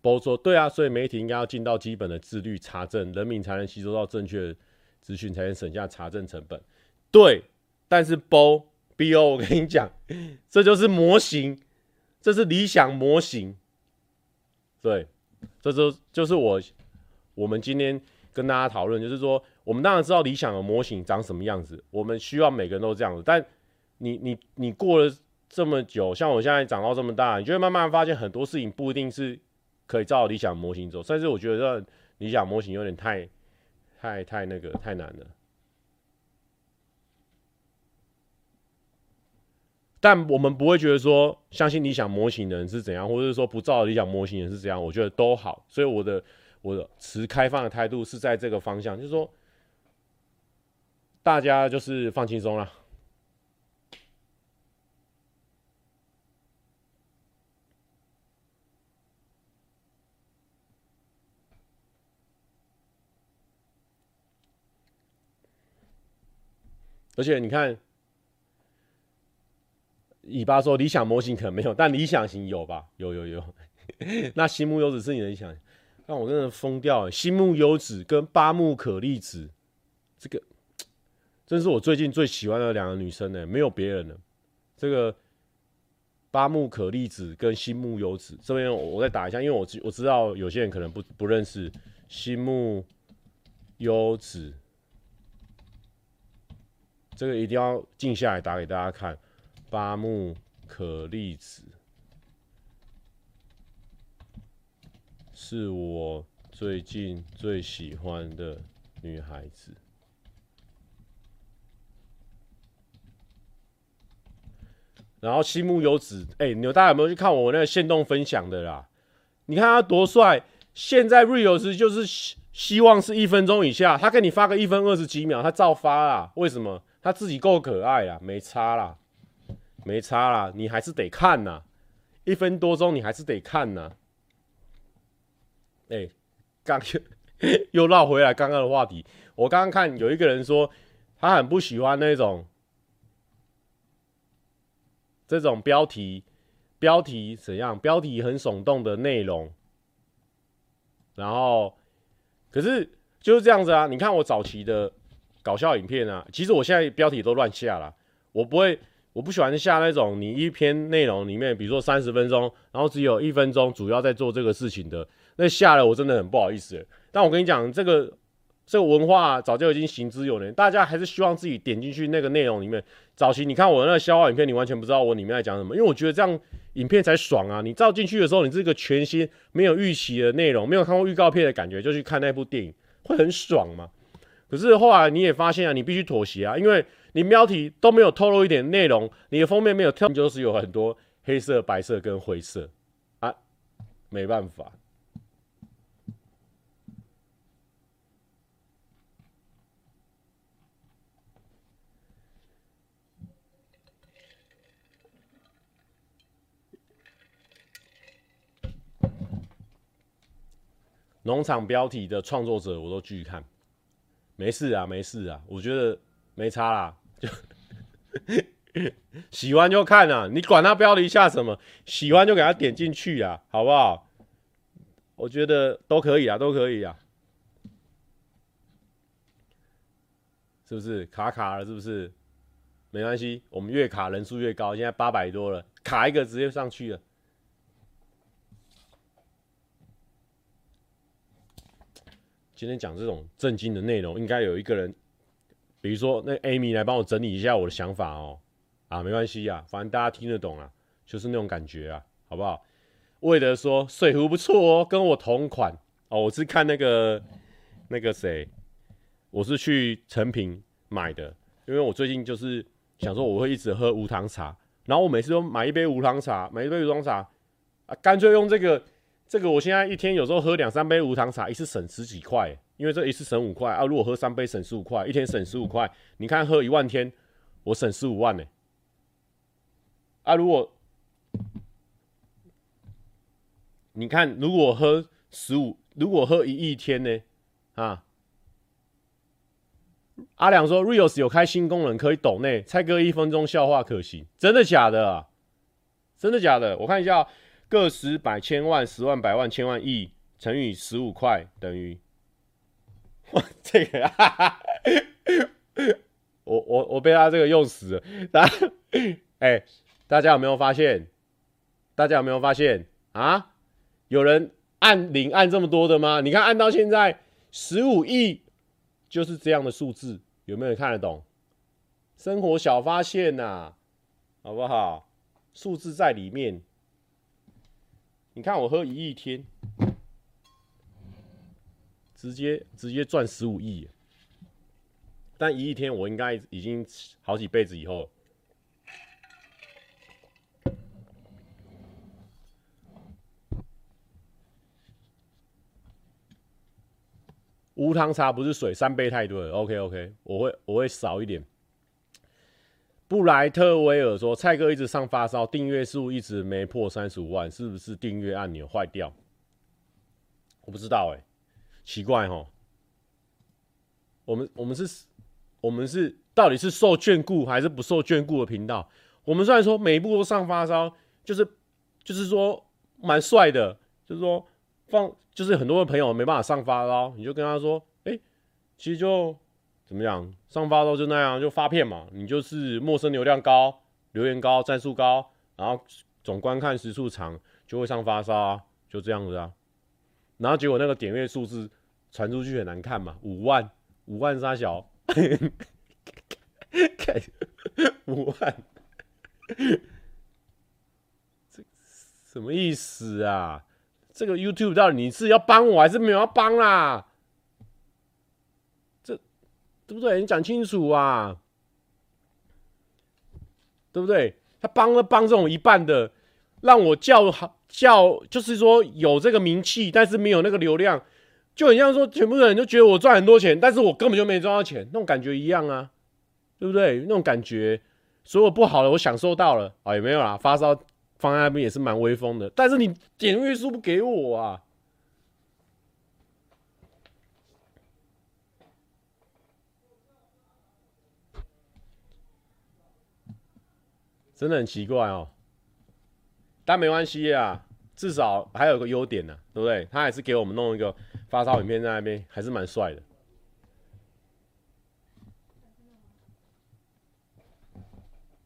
包说对啊，所以媒体应该要尽到基本的自律查证，人民才能吸收到正确的资讯，才能省下查证成本。对，但是包 bo，我跟你讲，这就是模型，这是理想模型。对，这就就是我我们今天跟大家讨论，就是说，我们当然知道理想的模型长什么样子，我们希望每个人都这样子。但你你你过了这么久，像我现在长到这么大，你就会慢慢发现很多事情不一定是可以照理想模型走，甚至我觉得理想模型有点太太太那个太难了。但我们不会觉得说相信理想模型的人是怎样，或者是说不照理想模型的人是怎样，我觉得都好。所以我的。我的持开放的态度是在这个方向，就是说，大家就是放轻松啦。而且你看，尾巴说理想模型可能没有，但理想型有吧？有有有。那新木优子是你的理想型？让我真的疯掉了！新木优子跟八木可丽子，这个 真是我最近最喜欢的两个女生呢，没有别人了。这个八木可丽子跟新木优子，这边我再打一下，因为我知我知道有些人可能不不认识新木优子，这个一定要静下来打给大家看。八木可丽子。是我最近最喜欢的女孩子。然后西木有子，哎、欸，你们大家有没有去看我那个限动分享的啦？你看他多帅！现在 Reels 就是希希望是一分钟以下，他给你发个一分二十几秒，他照发啦。为什么？他自己够可爱啊，没差啦，没差啦，你还是得看呐，一分多钟你还是得看呐。哎，刚、又、又绕回来刚刚的话题。我刚刚看有一个人说，他很不喜欢那种这种标题，标题怎样？标题很耸动的内容。然后，可是就是这样子啊。你看我早期的搞笑影片啊，其实我现在标题都乱下了。我不会，我不喜欢下那种你一篇内容里面，比如说三十分钟，然后只有一分钟主要在做这个事情的。那下了我真的很不好意思，但我跟你讲，这个这个文化早就已经行之有年，大家还是希望自己点进去那个内容里面。早期你看我那个笑话影片，你完全不知道我里面在讲什么，因为我觉得这样影片才爽啊！你照进去的时候，你这个全新没有预期的内容，没有看过预告片的感觉，就去看那部电影，会很爽嘛。可是后来你也发现啊，你必须妥协啊，因为你标题都没有透露一点内容，你的封面没有跳，就是有很多黑色、白色跟灰色。啊，没办法。农场标题的创作者，我都继续看，没事啊，没事啊，我觉得没差啦，喜欢就看啊，你管他标题下什么，喜欢就给他点进去啊，好不好？我觉得都可以啊，都可以啊，是不是卡卡了？是不是？没关系，我们越卡人数越高，现在八百多了，卡一个直接上去了。今天讲这种震惊的内容，应该有一个人，比如说那 Amy 来帮我整理一下我的想法哦。啊，没关系呀，反正大家听得懂啊，就是那种感觉啊，好不好？魏德说水壶不错哦，跟我同款哦。我是看那个那个谁，我是去诚品买的，因为我最近就是想说我会一直喝无糖茶，然后我每次都买一杯无糖茶，买一杯无糖茶啊，干脆用这个。这个我现在一天有时候喝两三杯无糖茶，一次省十几块，因为这一次省五块啊。如果喝三杯省十五块，一天省十五块。你看喝一万天，我省十五万呢。啊，如果你看如果喝十五，如果喝一亿天呢？啊，阿良说 Reels 有开新功能可以抖内，蔡哥一分钟笑话可行，真的假的啊？真的假的？我看一下。个十百千万十万百万千万亿乘以十五块等于，哇，这个，我我我被他这个用死了。大，哎、大家有没有发现？大家有没有发现啊？有人按零按这么多的吗？你看按到现在十五亿就是这样的数字，有没有看得懂？生活小发现呐、好不好？数字在里面。你看我喝一亿天，直接直接赚十五亿，但一亿天我应该已经好几辈子以后。无糖茶不是水，三杯太多了。OK OK，我会我会少一点。布莱特威尔说：“蔡哥一直上发烧，订阅数一直没破三十五万，是不是订阅按钮坏掉？”我不知道哎、奇怪哦。我们我们是，我们是到底是受眷顾还是不受眷顾的频道？我们虽然说每一部都上发烧，就是就是说蛮帅的，就是说放。就是很多的朋友没办法上发烧，你就跟他说：“哎、其实就怎么样，上发烧就那样，就发片嘛。你就是陌生流量高，留言高，赞数高，然后总观看时数长，就会上发烧啊，就这样子啊。然后结果那个点阅数字传出去很难看嘛，五万，五万三小，看五万，这什么意思啊？”这个 YouTube 到底你是要帮我还是没有要帮啦？对不对？你讲清楚啊，对不对？他帮了帮这种一半的，让我叫好叫，就是说有这个名气，但是没有那个流量，就很像说全部人都觉得我赚很多钱，但是我根本就没赚到钱，那种感觉一样啊，对不对？那种感觉，所有不好的我享受到了啊，也没有啦，发烧。放在那边也是蛮威风的，但是你点阅数不给我啊，真的很奇怪哦。但没关系啊，至少还有个优点呢、啊，对不对？他还是给我们弄一个发烧影片在那边，还是蛮帅的。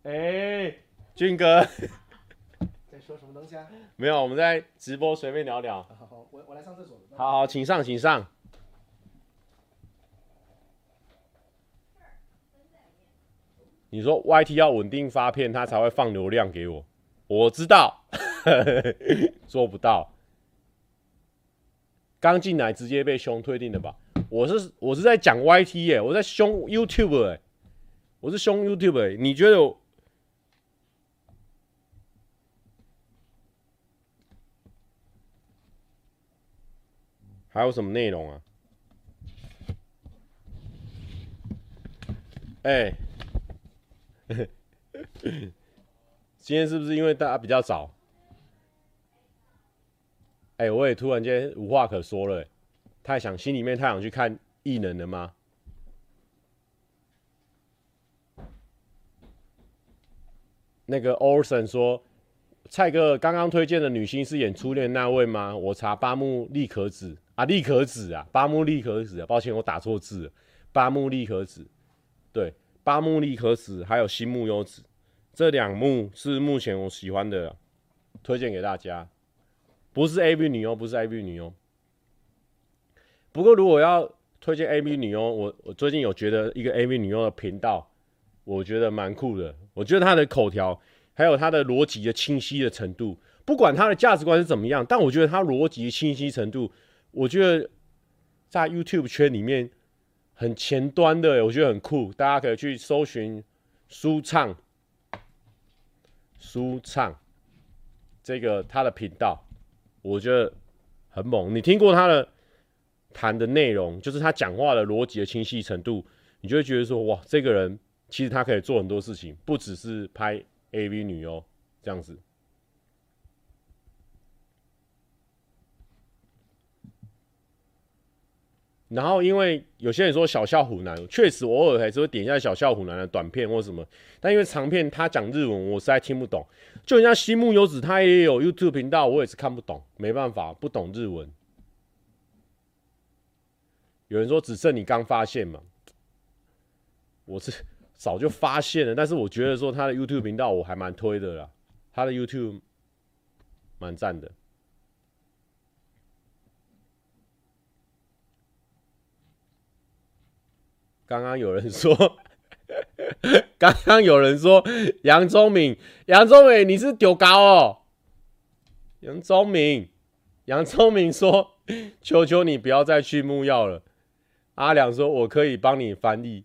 哎、欸，俊哥。在说什么东西啊？没有，我们在直播，随便聊聊。好好，我我来上厕所。好好，请上，请上。你说 YT 要稳定发片，他才会放流量给我。我知道，做不到。刚进来直接被凶退订了吧？我是我是在讲 YT 耶，我在凶 YouTube 哎，我是凶 YouTube 哎，你觉得？还有什么内容啊？哎、今天是不是因为大家比较早？哎、我也突然间无话可说了、太想心里面太想去看异能了吗？那个 Olsen 说。蔡哥刚刚推荐的女星是演初恋那位吗？我查八木莉可子啊，莉可子啊，八木莉可子啊，抱歉我打错字了，八木莉可子，对，八木莉可子还有新木优子，这两幕是目前我喜欢的，推荐给大家，不是 AV 女优，不是 AV 女优。不过如果要推荐 AV 女优，我我最近有觉得一个 AV 女优的频道，我觉得蛮酷的，我觉得她的口条。还有她的逻辑的清晰的程度，不管她的价值观是怎么样，但我觉得她逻辑清晰程度，我觉得在 YouTube 圈里面很前端的，我觉得很酷，大家可以去搜寻舒畅，舒畅这个他的频道，我觉得很猛。你听过他的谈的内容，就是他讲话的逻辑的清晰程度，你就会觉得说，哇，这个人其实他可以做很多事情，不只是拍。AV 女优这样子，然后因为有些人说小笑虎男，确实偶尔还是会点一下小笑虎男的短片或什么，但因为长片他讲日文，我实在听不懂。就人家新木优子，他也有 YouTube 频道，我也是看不懂，没办法，不懂日文。有人说只剩你刚发现嘛，我是。早就发现了，但是我觉得说他的 YouTube 频道我还蛮推的啦，他的 YouTube 蛮赞的。刚刚有人说，刚刚有人说杨宗敏，杨宗敏你是丢高哦。杨宗敏，杨宗敏说，求求你不要再去木曜了。阿良说，我可以帮你翻译。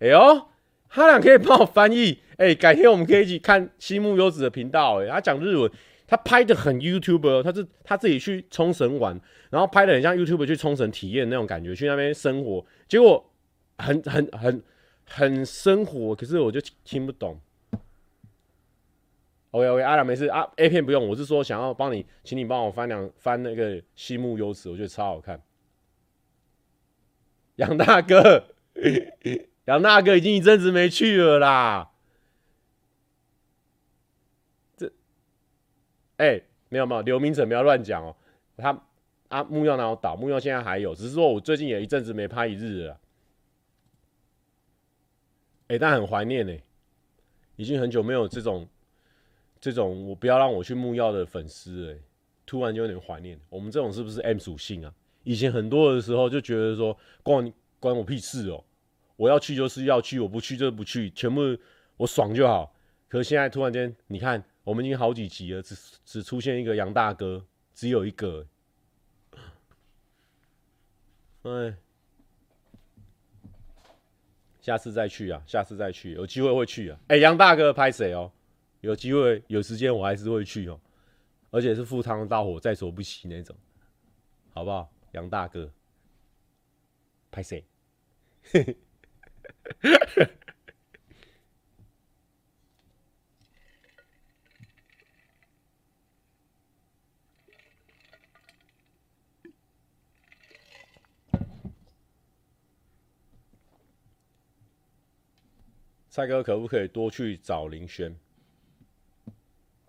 哎呦，阿良可以帮我翻译。哎，改天我们可以一起看西木优子的频道。哎，他讲日文。他拍的很 YouTuber，他是他自己去冲绳玩，然后拍的很像 YouTuber 去冲绳体验那种感觉，去那边生活，结果很很很很生活，可是我就听不懂。OK OK，阿良没事啊，A 片不用，我是说想要帮你，请你帮我翻两翻那个西木优子，我觉得超好看。杨大哥，杨大哥已经一阵子没去了啦。这哎、没有没有，刘明成不要乱讲哦。他啊，木曜哪有倒？木曜现在还有，只是说我最近也一阵子没拍一日了。哎、但很怀念呢，已经很久没有这种这种我不要让我去木曜的粉丝哎，突然就有点怀念。我们这种是不是 M 属性啊？以前很多的时候就觉得说关关我屁事哦，我要去就是要去，我不去就是不去，全部我爽就好。可是现在突然间，你看。我们已经好几集了，只只出现一个杨大哥，只有一个。哎，下次再去啊，下次再去，有机会会去啊。哎，杨大哥拍谁哦？有机会有时间我还是会去哦，而且是赴汤蹈火在所不惜那种，好不好？杨大哥拍谁？蔡哥可不可以多去找林轩？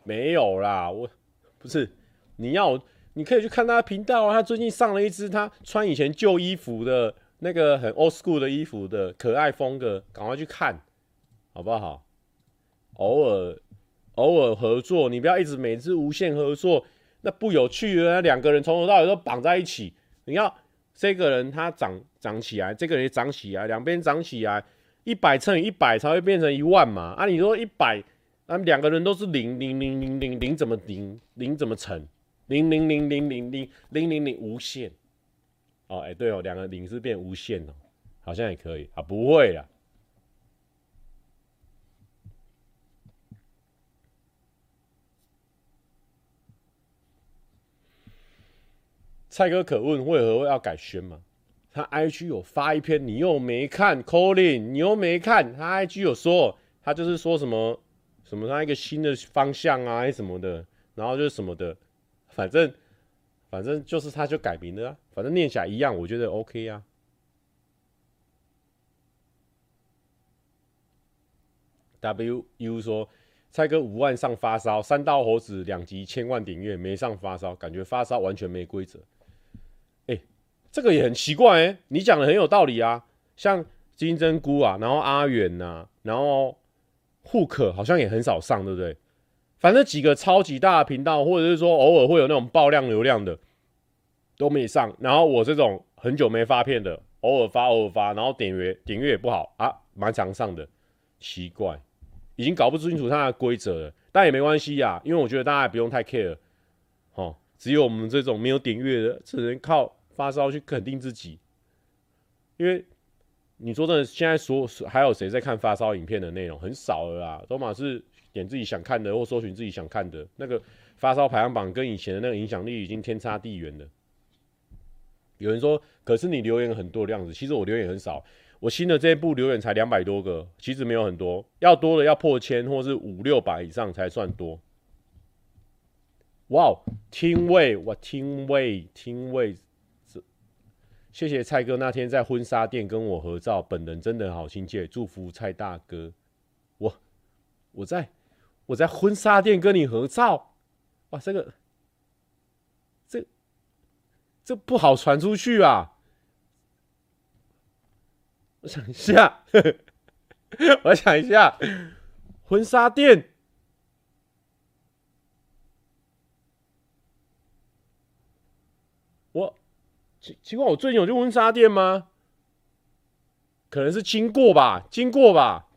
没有啦，我不是你要，你可以去看他频道啊。他最近上了一支他穿以前旧衣服的那个很 old school 的衣服的可爱风格，赶快去看，好不好？偶尔偶尔合作，你不要一直每次无限合作，那不有趣啊。两个人从头到尾都绑在一起，你要这个人他长长起来，这个人也长起来，两边长起来。一百乘以一百才会变成一万嘛？啊，你说一百，啊，两个人都是零零零零零零怎么零零怎么乘？零零零零零零零零零无限。哦，哎，对哦，两个零是变无限哦，好像也可以啊，不会啦。蔡哥可问为何要改宣吗？他 IG 有发一篇，你又没看，Colin，你又没看，他 IG 有说，他就是说什么什么他一个新的方向啊，什么的，然后就是什么的，反正反正就是他就改名了啊，反正念起来一样，我觉得 OK 啊。WU 说，蔡哥五万上发烧，三道猴子两集千万点阅没上发烧，感觉发烧完全没规则。这个也很奇怪哎、你讲的很有道理啊，像金针菇啊，然后阿远呐、然后户口好像也很少上，对不对？反正几个超级大的频道，或者是说偶尔会有那种爆量流量的都没上，然后我这种很久没发片的，偶尔发偶尔发，然后点阅点阅也不好。啊，蛮常上的，奇怪，已经搞不清楚它的规则了，但也没关系呀，因为我觉得大家也不用太 care，哦，只有我们这种没有点阅的，只能靠。发烧去肯定自己，因为你说真的，现在所还有谁在看发烧影片的内容很少了啦，都嘛是点自己想看的或搜寻自己想看的那个发烧排行榜，跟以前的那个影响力已经天差地远了。有人说，可是你留言很多的样子，其实我留言很少，我新的这一部留言才两百多个，其实没有很多，要多的要破千或是五六百以上才算多。哇，听位，我听位，听位。谢谢蔡哥那天在婚纱店跟我合照，本人真的好亲切，祝福蔡大哥。我我在我在婚纱店跟你合照，哇，这个这这不好传出去啊！我想一下，我想一下，婚纱店，我。奇奇怪，我最近有去婚纱店吗？可能是经过吧，经过吧。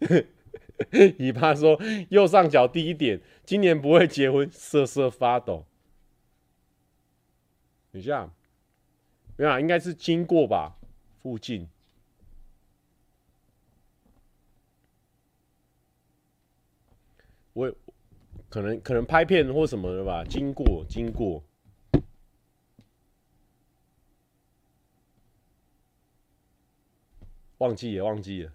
尾巴说右上角第一点，今年不会结婚，瑟瑟发抖。等一下，没有啊，应该是经过吧，附近。我可能可能拍片或什么的吧，经过经过，忘记了忘记了。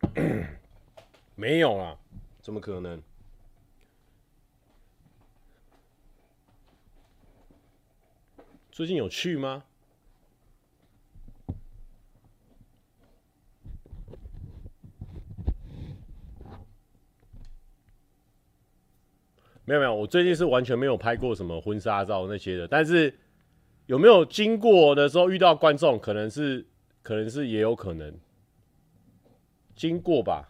没有啊，怎么可能？最近有去吗？没有没有，我最近是完全没有拍过什么婚纱照那些的。但是有没有经过的时候遇到观众，可能是，可能是也有可能经过吧。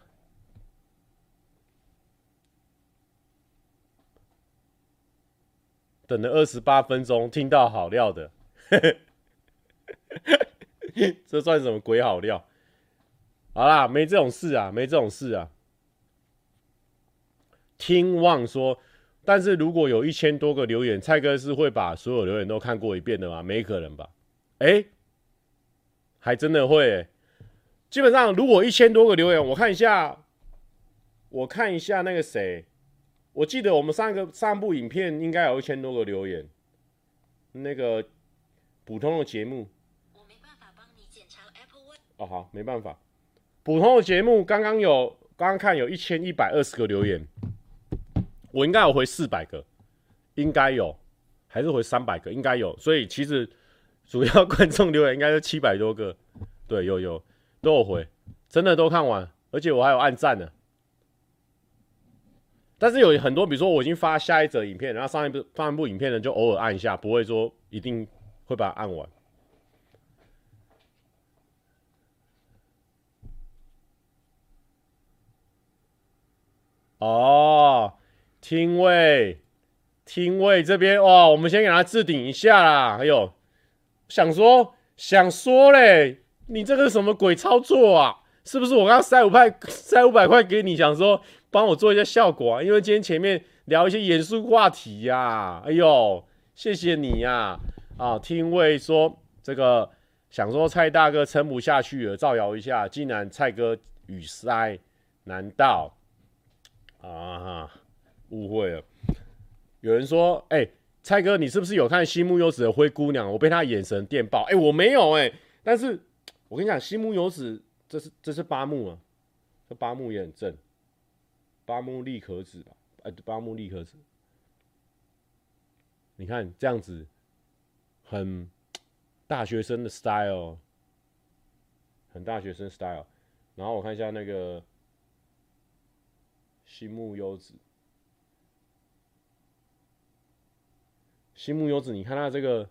等了二十八分钟，听到好料的，这算什么鬼好料？好啦，没这种事啊，没这种事啊。听望说，但是如果有一千多个留言，蔡哥是会把所有留言都看过一遍的吗？没可能吧？哎、欸，还真的会、欸。基本上，如果一千多个留言，我看一下，我看一下那个谁。我记得我们上个上部影片应该有一千多个留言，那个普通的节目，我没办法帮你检查 Apple Watch。哦，好，没办法。普通的节目刚刚有，刚刚看有一千一百二十个留言，我应该有回四百个，应该有，还是回三百个，应该有。所以其实主要观众留言应该是七百多个，对，有有都有回，真的都看完，而且我还有按赞呢。但是有很多，比如说我已经发下一则影片，然后上一部上一部影片呢，就偶尔按一下，不会说一定会把它按完。哦，听位，听位这边哇，我们先给他置顶一下啦。哎呦，想说想说嘞，你这个什么鬼操作啊？是不是我刚塞五块塞五百块给你，想说？帮我做一下效果啊！因为今天前面聊一些严肃话题呀、啊，哎呦，谢谢你呀！啊，啊，听位说这个想说蔡大哥撑不下去了，造谣一下，竟然蔡哥语塞，难道啊？误会了。有人说，哎、蔡哥，你是不是有看新木优子的灰姑娘？我被他眼神电爆。哎、我没有哎、但是我跟你讲，新木优子这是这是八木啊，这八木也很正。八木利可子吧，哎，八木利可子，你看这样子，很大学生的 style，很大学生 style。然后我看一下那个新木优子，新木优子，你看他这个，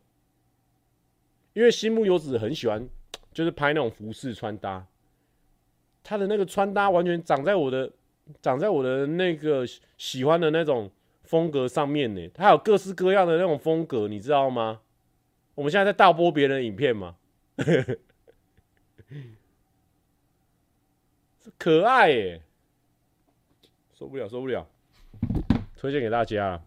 因为新木优子很喜欢，就是拍那种服饰穿搭，他的那个穿搭完全长在我的。长在我的那个喜欢的那种风格上面呢，他有各式各样的那种风格，你知道吗？我们现在在盗播别人的影片吗？可爱耶，受不了受不了，推荐给大家。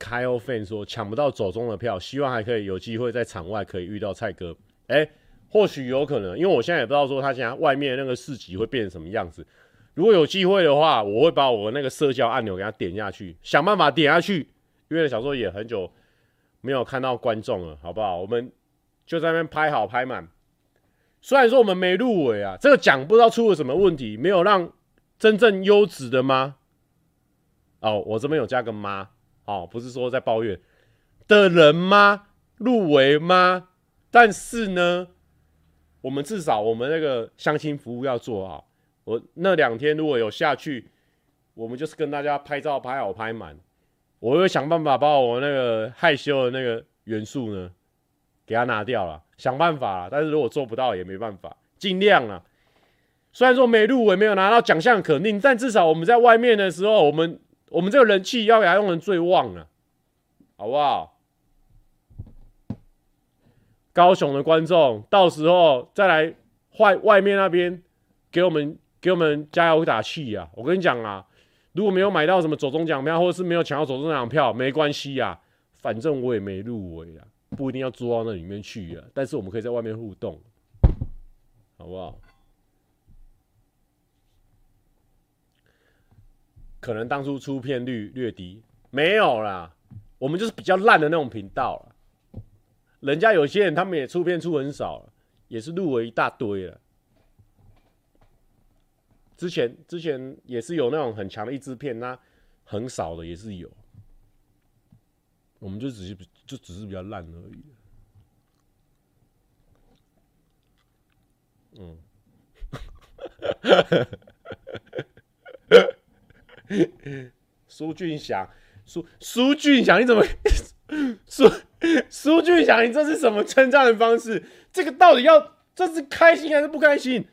Kyle Fan 说抢不到走中的票，希望还可以有机会在场外可以遇到蔡哥。哎。或许有可能，因为我现在也不知道说他现在外面那个市集会变成什么样子。如果有机会的话，我会把我那个社交按钮给他点下去，想办法点下去。因为想说也很久没有看到观众了，好不好？我们就在那边拍好拍满。虽然说我们没入围啊，这个奖不知道出了什么问题，没有让真正优质的吗？哦，我这边有加个妈，哦，不是说在抱怨的人吗？入围吗？但是呢？我们至少我们那个相亲服务要做好。我那两天如果有下去，我们就是跟大家拍照拍好拍满。我会想办法把我那个害羞的那个元素呢，给它拿掉了，想办法。但是如果做不到也没办法，尽量啊。虽然说没入围，没有拿到奖项肯定，但至少我们在外面的时候，我们我们这个人气要给他用的最旺了，好不好？高雄的观众，到时候再来外外面那边给我们给我们加油打气啊！我跟你讲啊，如果没有买到什么走中奖票，或者是没有抢到走中奖票，没关系啊，反正我也没入围啊，不一定要坐到那里面去啊。但是我们可以在外面互动，好不好？可能当初出片率略低，没有啦，我们就是比较烂的那种频道。人家有些人他们也出片出很少，也是入围一大堆了。之前之前也是有那种很强的一支片，那很少的也是有。我们就只是就只是比较烂而已。嗯。苏俊祥，苏苏俊祥，你怎么 苏？苏俊祥，你这是什么称赞的方式？这个到底要这是开心还是不开心？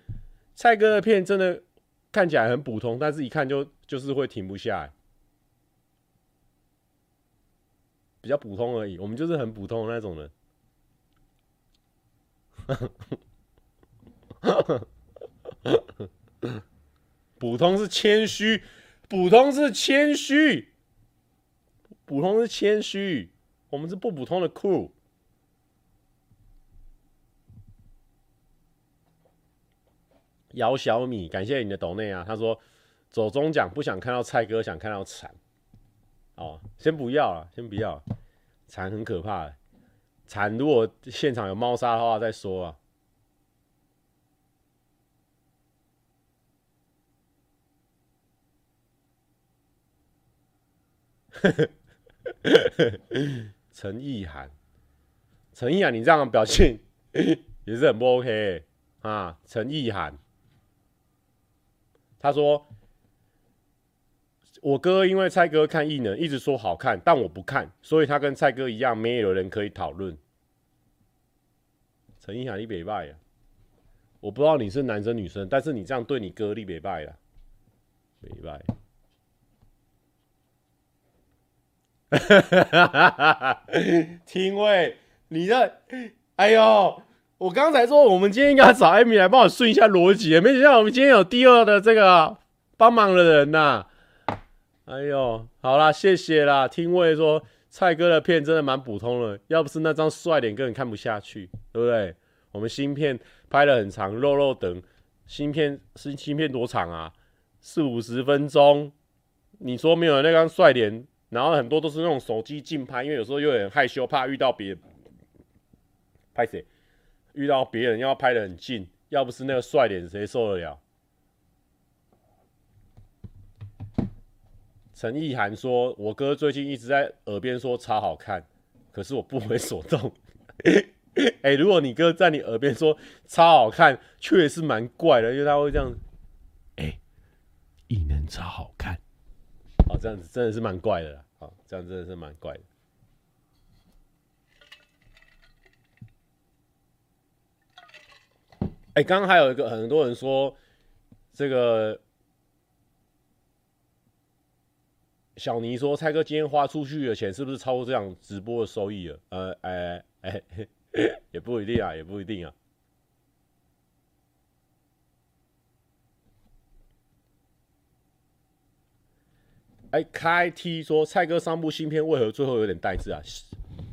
蔡哥的片真的看起来很普通，但是一看就就是会停不下来，比较普通而已。我们就是很普通的那种人。普通是谦虚，普通是谦虚，普通是谦虚。我们是不普通的 crew。姚小米，感谢你的抖内啊！他说左中奖不想看到蔡哥，想看到惨。哦，先不要了，先不要，惨很可怕。惨，如果现场有猫砂的话再说啊。呵呵呵呵。陈意涵，陈意涵，你这样的表现 也是很不 OK、啊！陈意涵，他说：“我哥因为蔡哥看异能，一直说好看，但我不看，所以他跟蔡哥一样，没有人可以讨论。”陈意涵，你别拜呀！我不知道你是男生女生，但是你这样对你哥，你别拜了，别拜。哈哈哈哈哈！廷尉，你的，哎呦，我刚才说我们今天应该找艾米来帮我顺一下逻辑，没想到我们今天有第二的这个帮忙的人呐、哎呦，好啦，谢谢啦。廷尉说蔡哥的片真的蛮普通的，要不是那张帅脸，根本看不下去，对不对？我们新片拍了很长，肉肉等新片是新片多长啊？四五十分钟，你说没有那张帅脸？然后很多都是那种手机竞拍，因为有时候又有点害羞，怕遇到别人拍谁，遇到别人要拍得很近，要不是那个帅脸，谁受得了？陈意涵说：“我哥最近一直在耳边说超好看，可是我不为所动。”哎，如果你哥在你耳边说超好看，确实是蛮怪的，因为他会这样，哎，异能超好看。哦，这样子真的是蛮怪的啦。好，这样真的是蛮怪的。哎，刚刚还有一个很多人说，这个小尼说蔡哥今天花出去的钱是不是超过这样直播的收益了？呃，哎哎，也不一定啊，也不一定啊。哎，开 T 说蔡哥三部新片为何最后有点呆滞啊？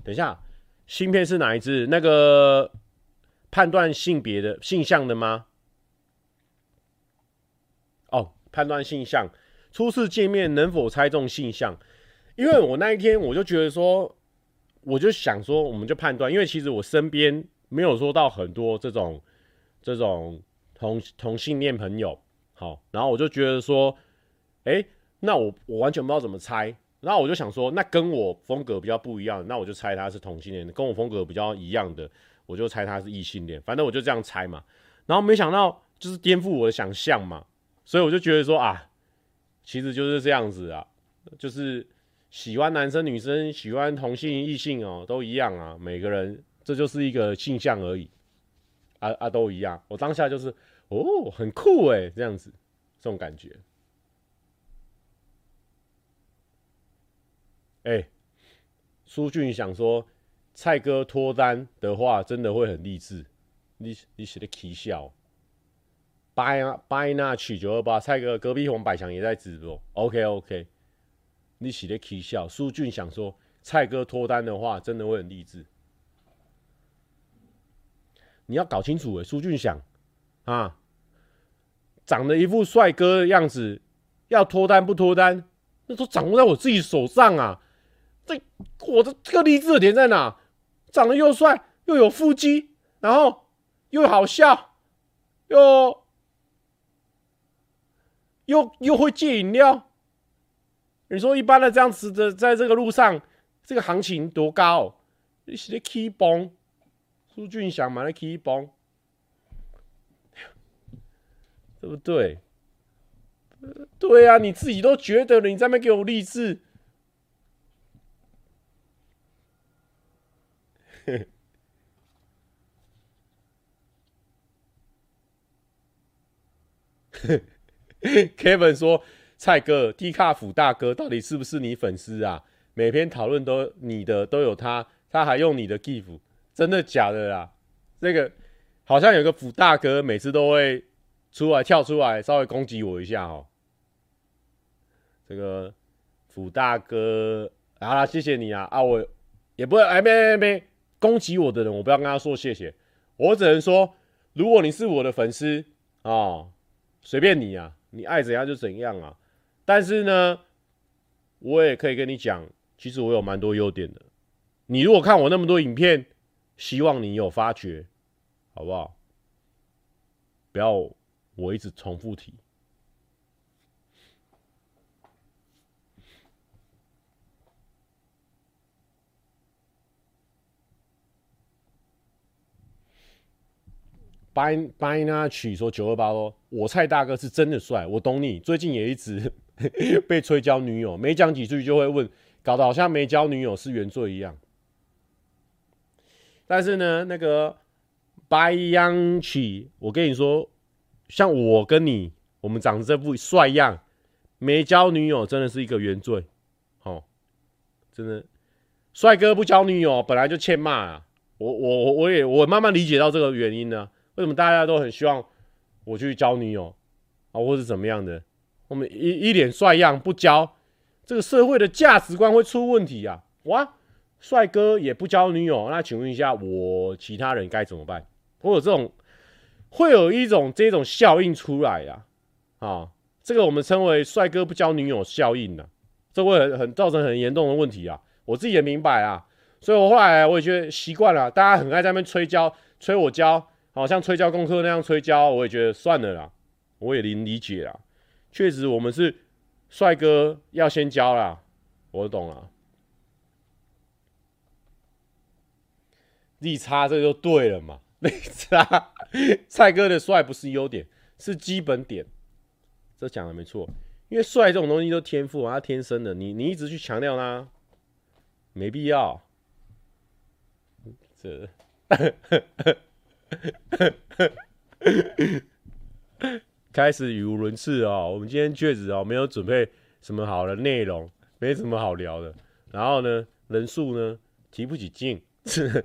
等一下，新片是哪一支？那个判断性别的性向的吗？哦，判断性向，初次见面能否猜中性向？因为我那一天我就觉得说，我就想说，我们就判断，因为其实我身边没有说到很多这种这种同同性恋朋友，好，然后我就觉得说，哎。那我我完全不知道怎么猜，然后我就想说，那跟我风格比较不一样，那我就猜他是同性恋；跟我风格比较一样的，我就猜他是异性恋。反正我就这样猜嘛。然后没想到就是颠覆我的想象嘛，所以我就觉得说啊，其实就是这样子啊，就是喜欢男生女生、喜欢同性异性哦，都一样啊，每个人这就是一个性向而已啊啊都一样。我当下就是哦，很酷哎，这样子，这种感觉。哎、苏俊想说，蔡哥脱单的话，真的会很励志。你你写的起笑。拜啊拜那曲九二八，蔡哥隔壁红百强也在直播。OK OK，你写的起笑。苏俊想说。蔡哥脱单的话，真的会很励志。你要搞清楚哎，苏俊想啊，长得一副帅哥的样子，要脱单不脱单，那都掌握在我自己手上啊。这我的这个励志的点在哪？长得又帅，又有腹肌，然后又好笑，又又又会戒饮料。你说一般的这样子的，在这个路上。这个行情多高？你是在起崩？苏俊祥嘛，在起崩，对不对？对啊，你自己都觉得了，你在那边给我励志。Kevin 说：“蔡哥低卡府大哥到底是不是你粉丝啊？”每篇讨论都你的都有他，他还用你的 GIF，真的假的啦？这个好像有个府大哥，每次都会出来跳出来稍微攻击我一下哦。这个府大哥，好啦，谢谢你啊啊！我也不会哎，没没没攻击我的人，我不要跟他说谢谢，我只能说，如果你是我的粉丝啊，随便你啊，你爱怎样就怎样啊。但是呢，我也可以跟你讲。其实我有蛮多优点的，你如果看我那么多影片，希望你有发觉，好不好？不要我一直重复提。掰掰那曲说九二八哦，我蔡大哥是真的帅，我懂你。最近也一直 被催交女友，没讲几句就会问。搞得好像没交女友是原罪一样，但是呢，那个白羊曲，我跟你说，像我跟你，我们长得这副帅样，没交女友真的是一个原罪，哦，真的，帅哥不交女友本来就欠骂啊！我我我也我慢慢理解到这个原因呢，为什么大家都很希望我去交女友啊，或是怎么样的？我们一一脸帅样不交。这个社会的价值观会出问题啊！哇，帅哥也不交女友，那请问一下，我其他人该怎么办？或者这种会有一种这种效应出来呀？啊，这个我们称为“帅哥不交女友”效应呢，这会很很造成很严重的问题啊！我自己也明白啊，所以我后来我也觉得习惯了，大家很爱在那边催交，催我交，好像催交功课那样催交，我也觉得算了啦，我也能理解啦，确实我们是。帅哥要先交啦，我懂了。利差这就对了嘛，利差。蔡哥的帅不是优点，是基本点。这讲的没错，因为帅这种东西都天赋啊，他天生的。你你一直去强调他，没必要。这。开始语无伦次哦！我们今天确实啊，没有准备什么好的内容，没什么好聊的。然后呢，人数呢提不起劲，只 能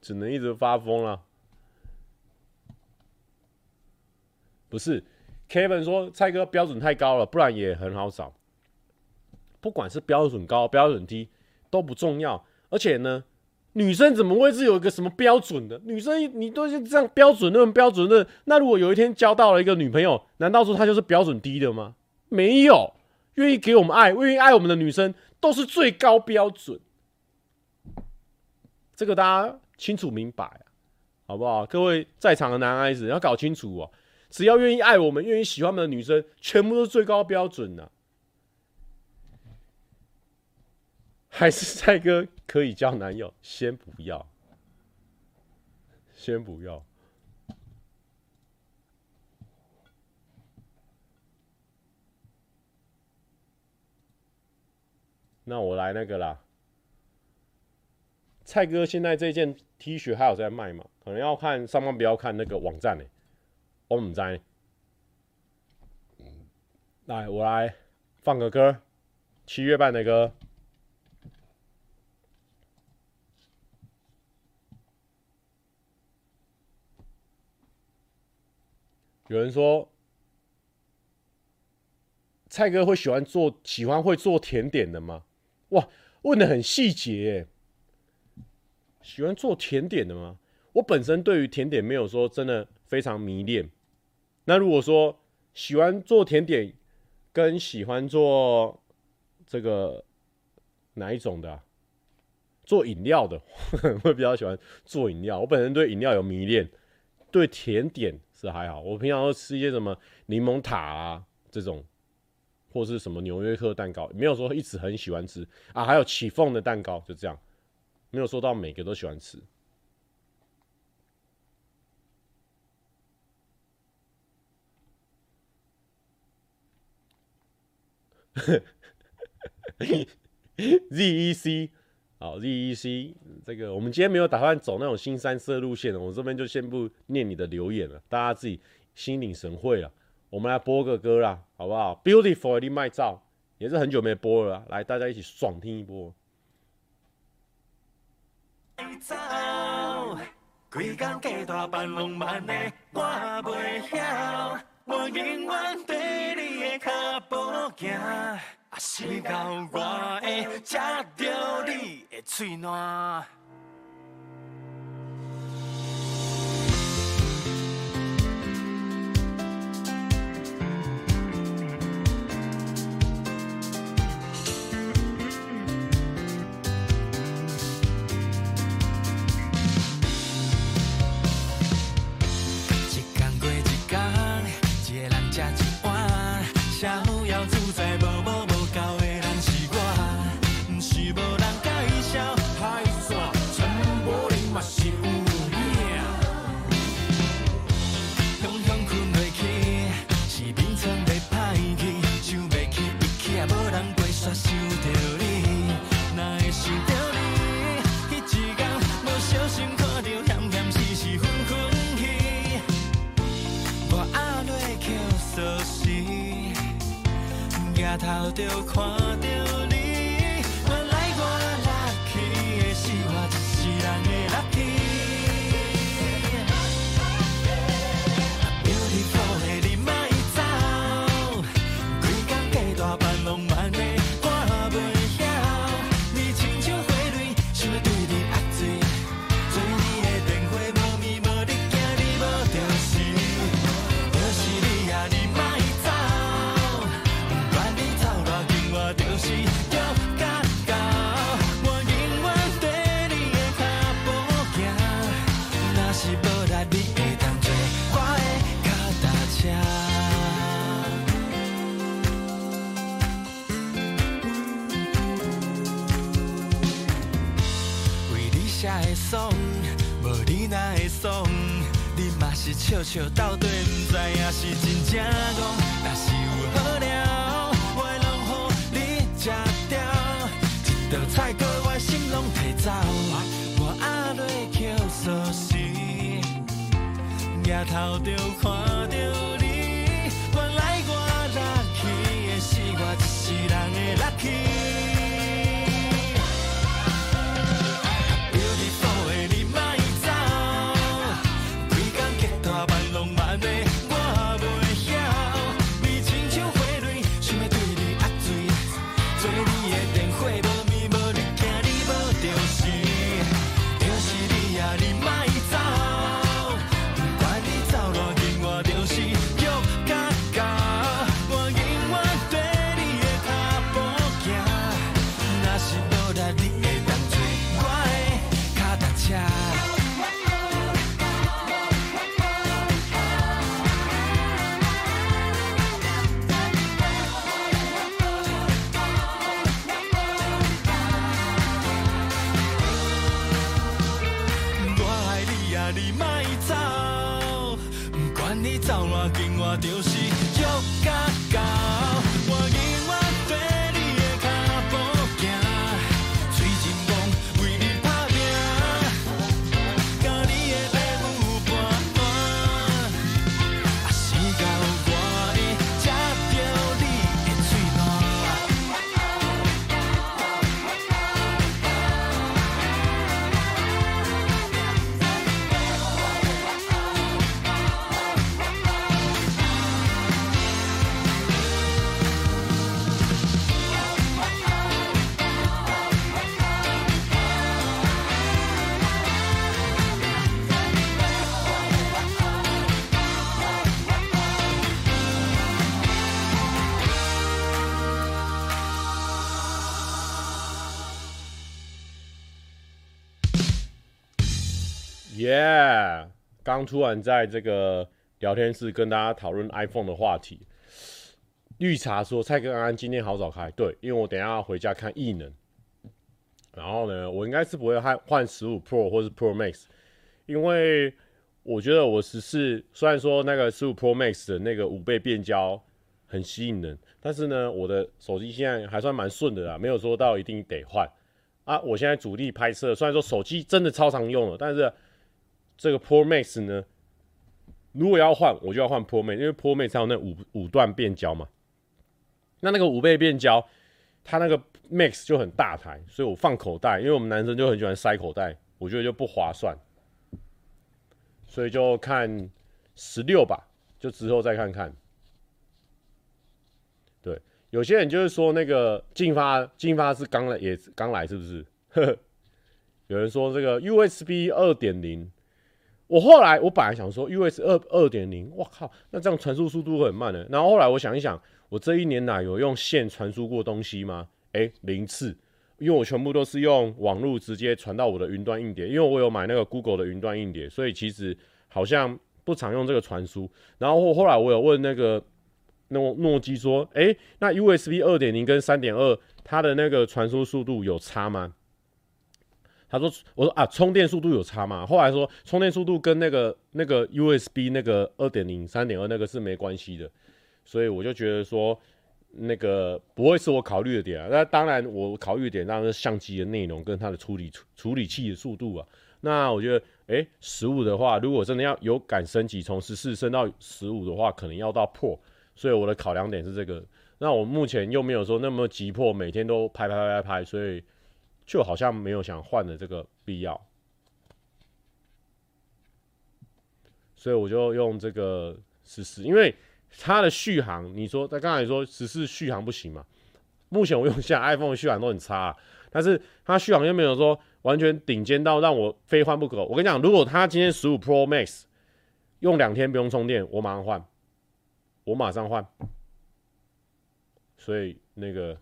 只能一直发疯了。不是，Kevin 说蔡哥标准太高了，不然也很好找。不管是标准高标准低都不重要，而且呢。女生怎么会是有一个什么标准的？女生你都是这样标准论标准论，那如果有一天交到了一个女朋友，难道说她就是标准低的吗？没有，愿意给我们爱、愿意爱我们的女生都是最高标准。这个大家清楚明白，好不好？各位在场的男孩子要搞清楚哦，只要愿意爱我们、愿意喜欢我们的女生，全部都是最高标准的。还是帅哥可以交男友？先不要，先不要。那我来那个啦。蔡哥现在这件 T 恤还有在卖吗？可能要看上方不要看那个网站呢、我们在，来我来放个歌，七月半的歌。有人说，蔡哥会喜欢做，喜欢会做甜点的吗？哇，问的很细节。喜欢做甜点的吗？我本身对于甜点没有说真的非常迷恋。那如果说喜欢做甜点，跟喜欢做这个哪一种的？做饮料的，会比较喜欢做饮料。我本身对饮料有迷恋，对甜点是还好。我平常都吃一些什么柠檬塔啊这种，或是什么纽约客蛋糕，没有说一直很喜欢吃啊。还有起凤的蛋糕，就这样。没有说到每个都喜欢吃。ZEC，好，ZEC，这个我们今天没有打算走那种新三色路线的，我这边就先不念你的留言了，大家自己心领神会了。我们来播个歌啦，好不好？Beautiful 的麦照也是很久没播了，来，大家一起爽听一波。惊啊是够我会食着你的嘴澜抬。头就看无你哪会爽？你嘛是。笑笑到底，不知影是真正戆。若是有好料，我会拢予你吃掉。一道菜阁我心拢摕走，我压落口锁匙，抬头就看到你。原来我 lucky 的是我一世人的 lucky。你莫走，不管你走偌近，我就是约甲到。刚突然在这个聊天室跟大家讨论 iPhone 的话题。绿茶说：“蔡哥安安今天好早开。”对，因为我等下要回家看异能。然后呢，我应该是不会换换十五 Pro 或是 Pro Max，因为我觉得我十四虽然说那个十五 Pro Max 的那个五倍变焦很吸引人，但是呢，我的手机现在还算蛮顺的啦，没有说到一定得换啊。我现在主力拍摄，虽然说手机真的超常用了，但是这个 Pro Max 呢，如果要换，我就要换 Pro Max，因为 Pro Max 才有那五五段变焦嘛。那那个五倍变焦，它那个 Max 就很大台，所以我放口袋，因为我们男生就很喜欢塞口袋，我觉得就不划算，所以就看十六吧，就之后再看看。对，有些人就是说那个进发进发是刚来，也刚来是不是？呵呵，有人说这个 USB 二点零，我后来我本来想说 U S 二二点零，我靠，那这样传输速度会很慢的。然后后来我想一想。我这一年来有用线传输过东西吗？诶、欸，零次，因为我全部都是用网络直接传到我的云端硬碟，因为我有买那个 Google 的云端硬碟，所以其实好像不常用这个传输。然后后来我有问那个诺诺基说，诶、那 USB 二点零跟三点二它的那个传输速度有差吗？他说，我说啊，充电速度有差吗？后来说充电速度跟那个那个 USB 那个二点零、三点二那个是没关系的。所以我就觉得说，那个不会是我考虑的点啊。那当然，我考虑的点当然是相机的内容跟它的处理处理器的速度啊。那我觉得，诶，十五的话，如果真的要有感升级，从十四升到十五的话，可能要到破。所以我的考量点是这个。那我目前又没有说那么急迫，每天都拍拍拍拍拍，所以就好像没有想换的这个必要。所以我就用这个十四，因为。它的续航，你说他刚才说十四续航不行嘛？目前我用下 iPhone 的续航都很差，但是它续航又没有说完全顶尖到让我非换不可。我跟你讲，如果它今天十五 Pro Max 用两天不用充电，我马上换，我马上换。所以那个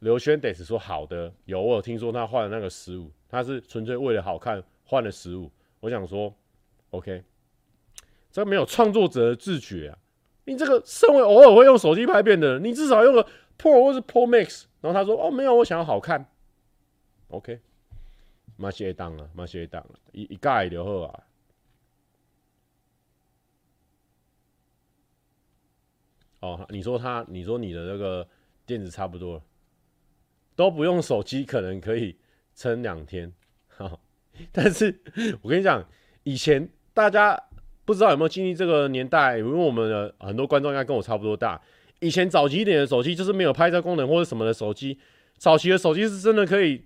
刘轩得是说好的，有我有听说他换了那个十五，他是纯粹为了好看换了十五。我想说，OK。这没有创作者的自觉啊！你这个身为偶尔会用手机拍片的人，你至少用个 Pro 或是 Pro Max。然后他说：“哦，没有，我想要好看。”OK，马些当了，马些当了，一一盖就好啊。哦，你说他，你说你的那个电子差不多，都不用手机，可能可以撑两天。哈，但是 我跟你讲，以前大家。不知道有没有经历这个年代？因为我们的很多观众应该跟我差不多大。以前早期一点的手机就是没有拍照功能或者什么的手机，早期的手机是真的可以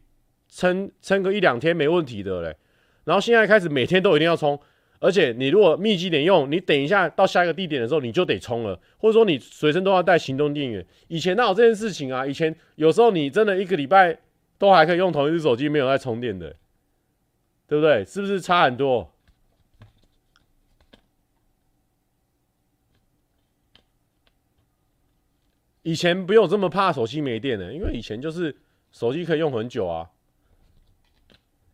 撑撑个一两天没问题的嘞。然后现在开始每天都一定要充，而且你如果密集点用，你等一下到下一个地点的时候你就得充了，或者说你随身都要带行动电源。以前哪有这件事情啊？以前有时候你真的一个礼拜都还可以用同一只手机没有在充电的，对不对？是不是差很多？以前不用这么怕手机没电的，因为以前就是手机可以用很久啊。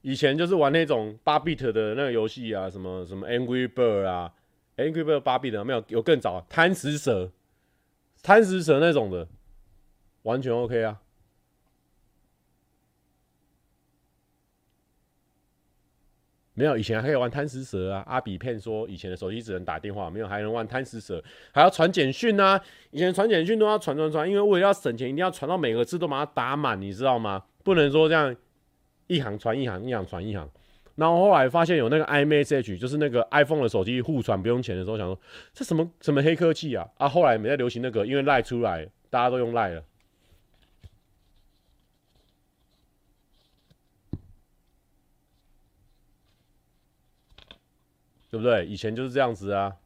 以前就是玩那种八 bit 的那个游戏啊，什么什么 Angry Bird 啊，Angry Bird 八 bit 没有，有更早贪食蛇，贪食蛇那种的，完全 OK 啊。没有，以前还可以玩贪食蛇啊！阿比片说以前的手机只能打电话，没有还能玩贪食蛇，还要传简讯啊！以前传简讯都要传传传，因为为了要省钱，一定要传到每个字都把它打满，你知道吗？不能说这样一行传一行，一行传一行。然后后来发现有那个 iMessage，就是那个 iPhone 的手机互传不用钱的时候，想说这什么什么黑科技啊！啊，后来没在流行那个，因为 Line 出来，大家都用 Line 了。对不对？以前就是这样子啊。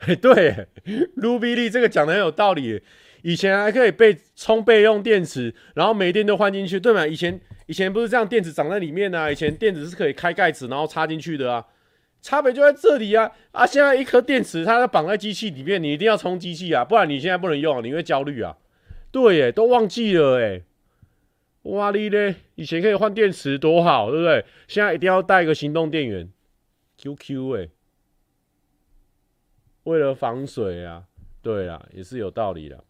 嘿，对，Ruby 这个讲的很有道理。以前还可以备充备用电池，然后没电就换进去，对吗？以前以前不是这样，电池长在里面啊。以前电池是可以开盖子，然后插进去的啊。差别就在这里啊！啊，现在一颗电池它要绑在机器里面，你一定要充机器啊，不然你现在不能用，你会焦虑啊。对耶，都忘记了哎。哇哩嘞！以前可以换电池多好，对不对？现在一定要带一个行动电源。QQ 哎、为了防水啊，对啦，也是有道理的。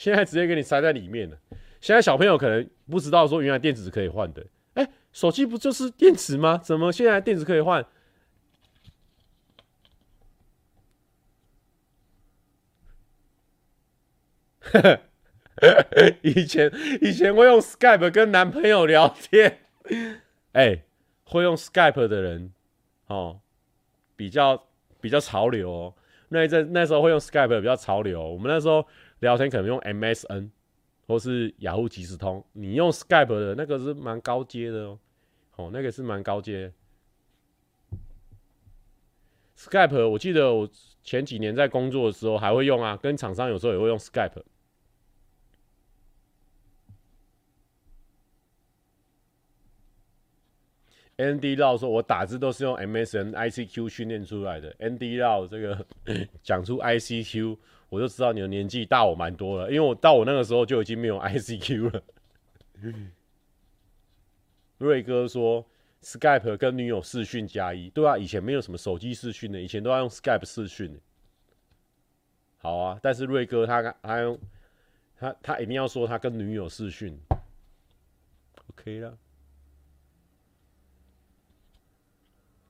现在直接给你塞在里面了。现在小朋友可能不知道说，原来电池可以换的。哎、手机不就是电池吗？怎么现在电池可以换？以前以前会用 Skype 跟男朋友聊天，哎、欸，会用 Skype 的人哦，比较比较潮流哦。那一阵那时候会用 Skype 比较潮流。我们那时候聊天可能用 MSN 或是雅虎即时通。你用 Skype 的那个是蛮高阶的哦，哦，那个是蛮高阶。Skype 我记得我前几年在工作的时候还会用啊，跟厂商有时候也会用 Skype。ND 绕说：“我打字都是用 MSN ICQ 训练出来的。ND 绕这个 讲出 ICQ，我就知道你的年纪大我蛮多了，因为我到我那个时候就已经没有 ICQ 了。瑞哥说：“Skype 跟女友视讯加一，对啊，以前没有什么手机视讯的，以前都要用 Skype 视讯。”好啊，但是瑞哥他他用他他一定要说他跟女友视讯，OK 了。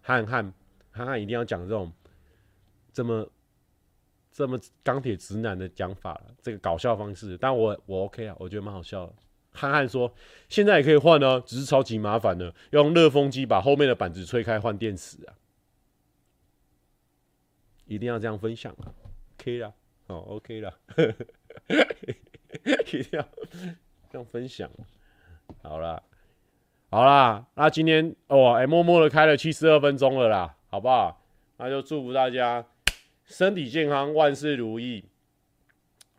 汉汉汉汉一定要讲这种这么这么钢铁直男的讲法了，这个搞笑方式，但我我 OK 啊，我觉得蛮好笑的。汉汉说现在也可以换呢，只是超级麻烦的，要用热风机把后面的板子吹开换电池啊，一定要这样分享啊，OK 啦，哦 OK 啦，一定要这样分享，好啦。好啦，那今天哦，哎、默默的开了七十二分钟了啦，好不好？那就祝福大家身体健康，万事如意。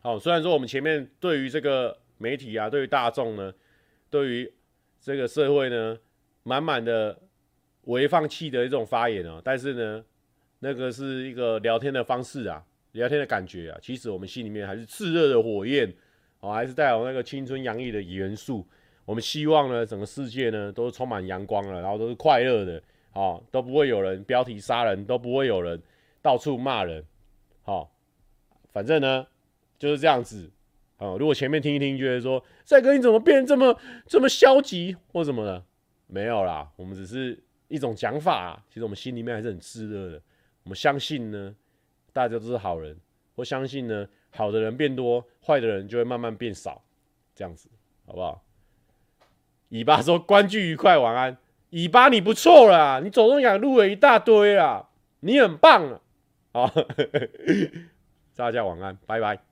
好，虽然说我们前面对于这个媒体啊，对于大众呢，对于这个社会呢，满满的微放弃的一种发言啊，但是呢，那个是一个聊天的方式啊，聊天的感觉啊，其实我们心里面还是炽热的火焰，哦，还是带有那个青春洋溢的元素。我们希望呢，整个世界呢都充满阳光了，然后都是快乐的，哦，都不会有人标题杀人，都不会有人到处骂人，好、反正呢就是这样子，哦，如果前面听一听，觉得说帅哥你怎么变这么这么消极或什么的，没有啦，我们只是一种讲法啊，其实我们心里面还是很炽热的，我们相信呢，大家都是好人，我相信呢，好的人变多，坏的人就会慢慢变少，这样子，好不好？尾巴说：“观剧愉快，晚安。”尾巴你不错啦，你走动养路了一大堆啦，你很棒啊！好，大家晚安，拜拜。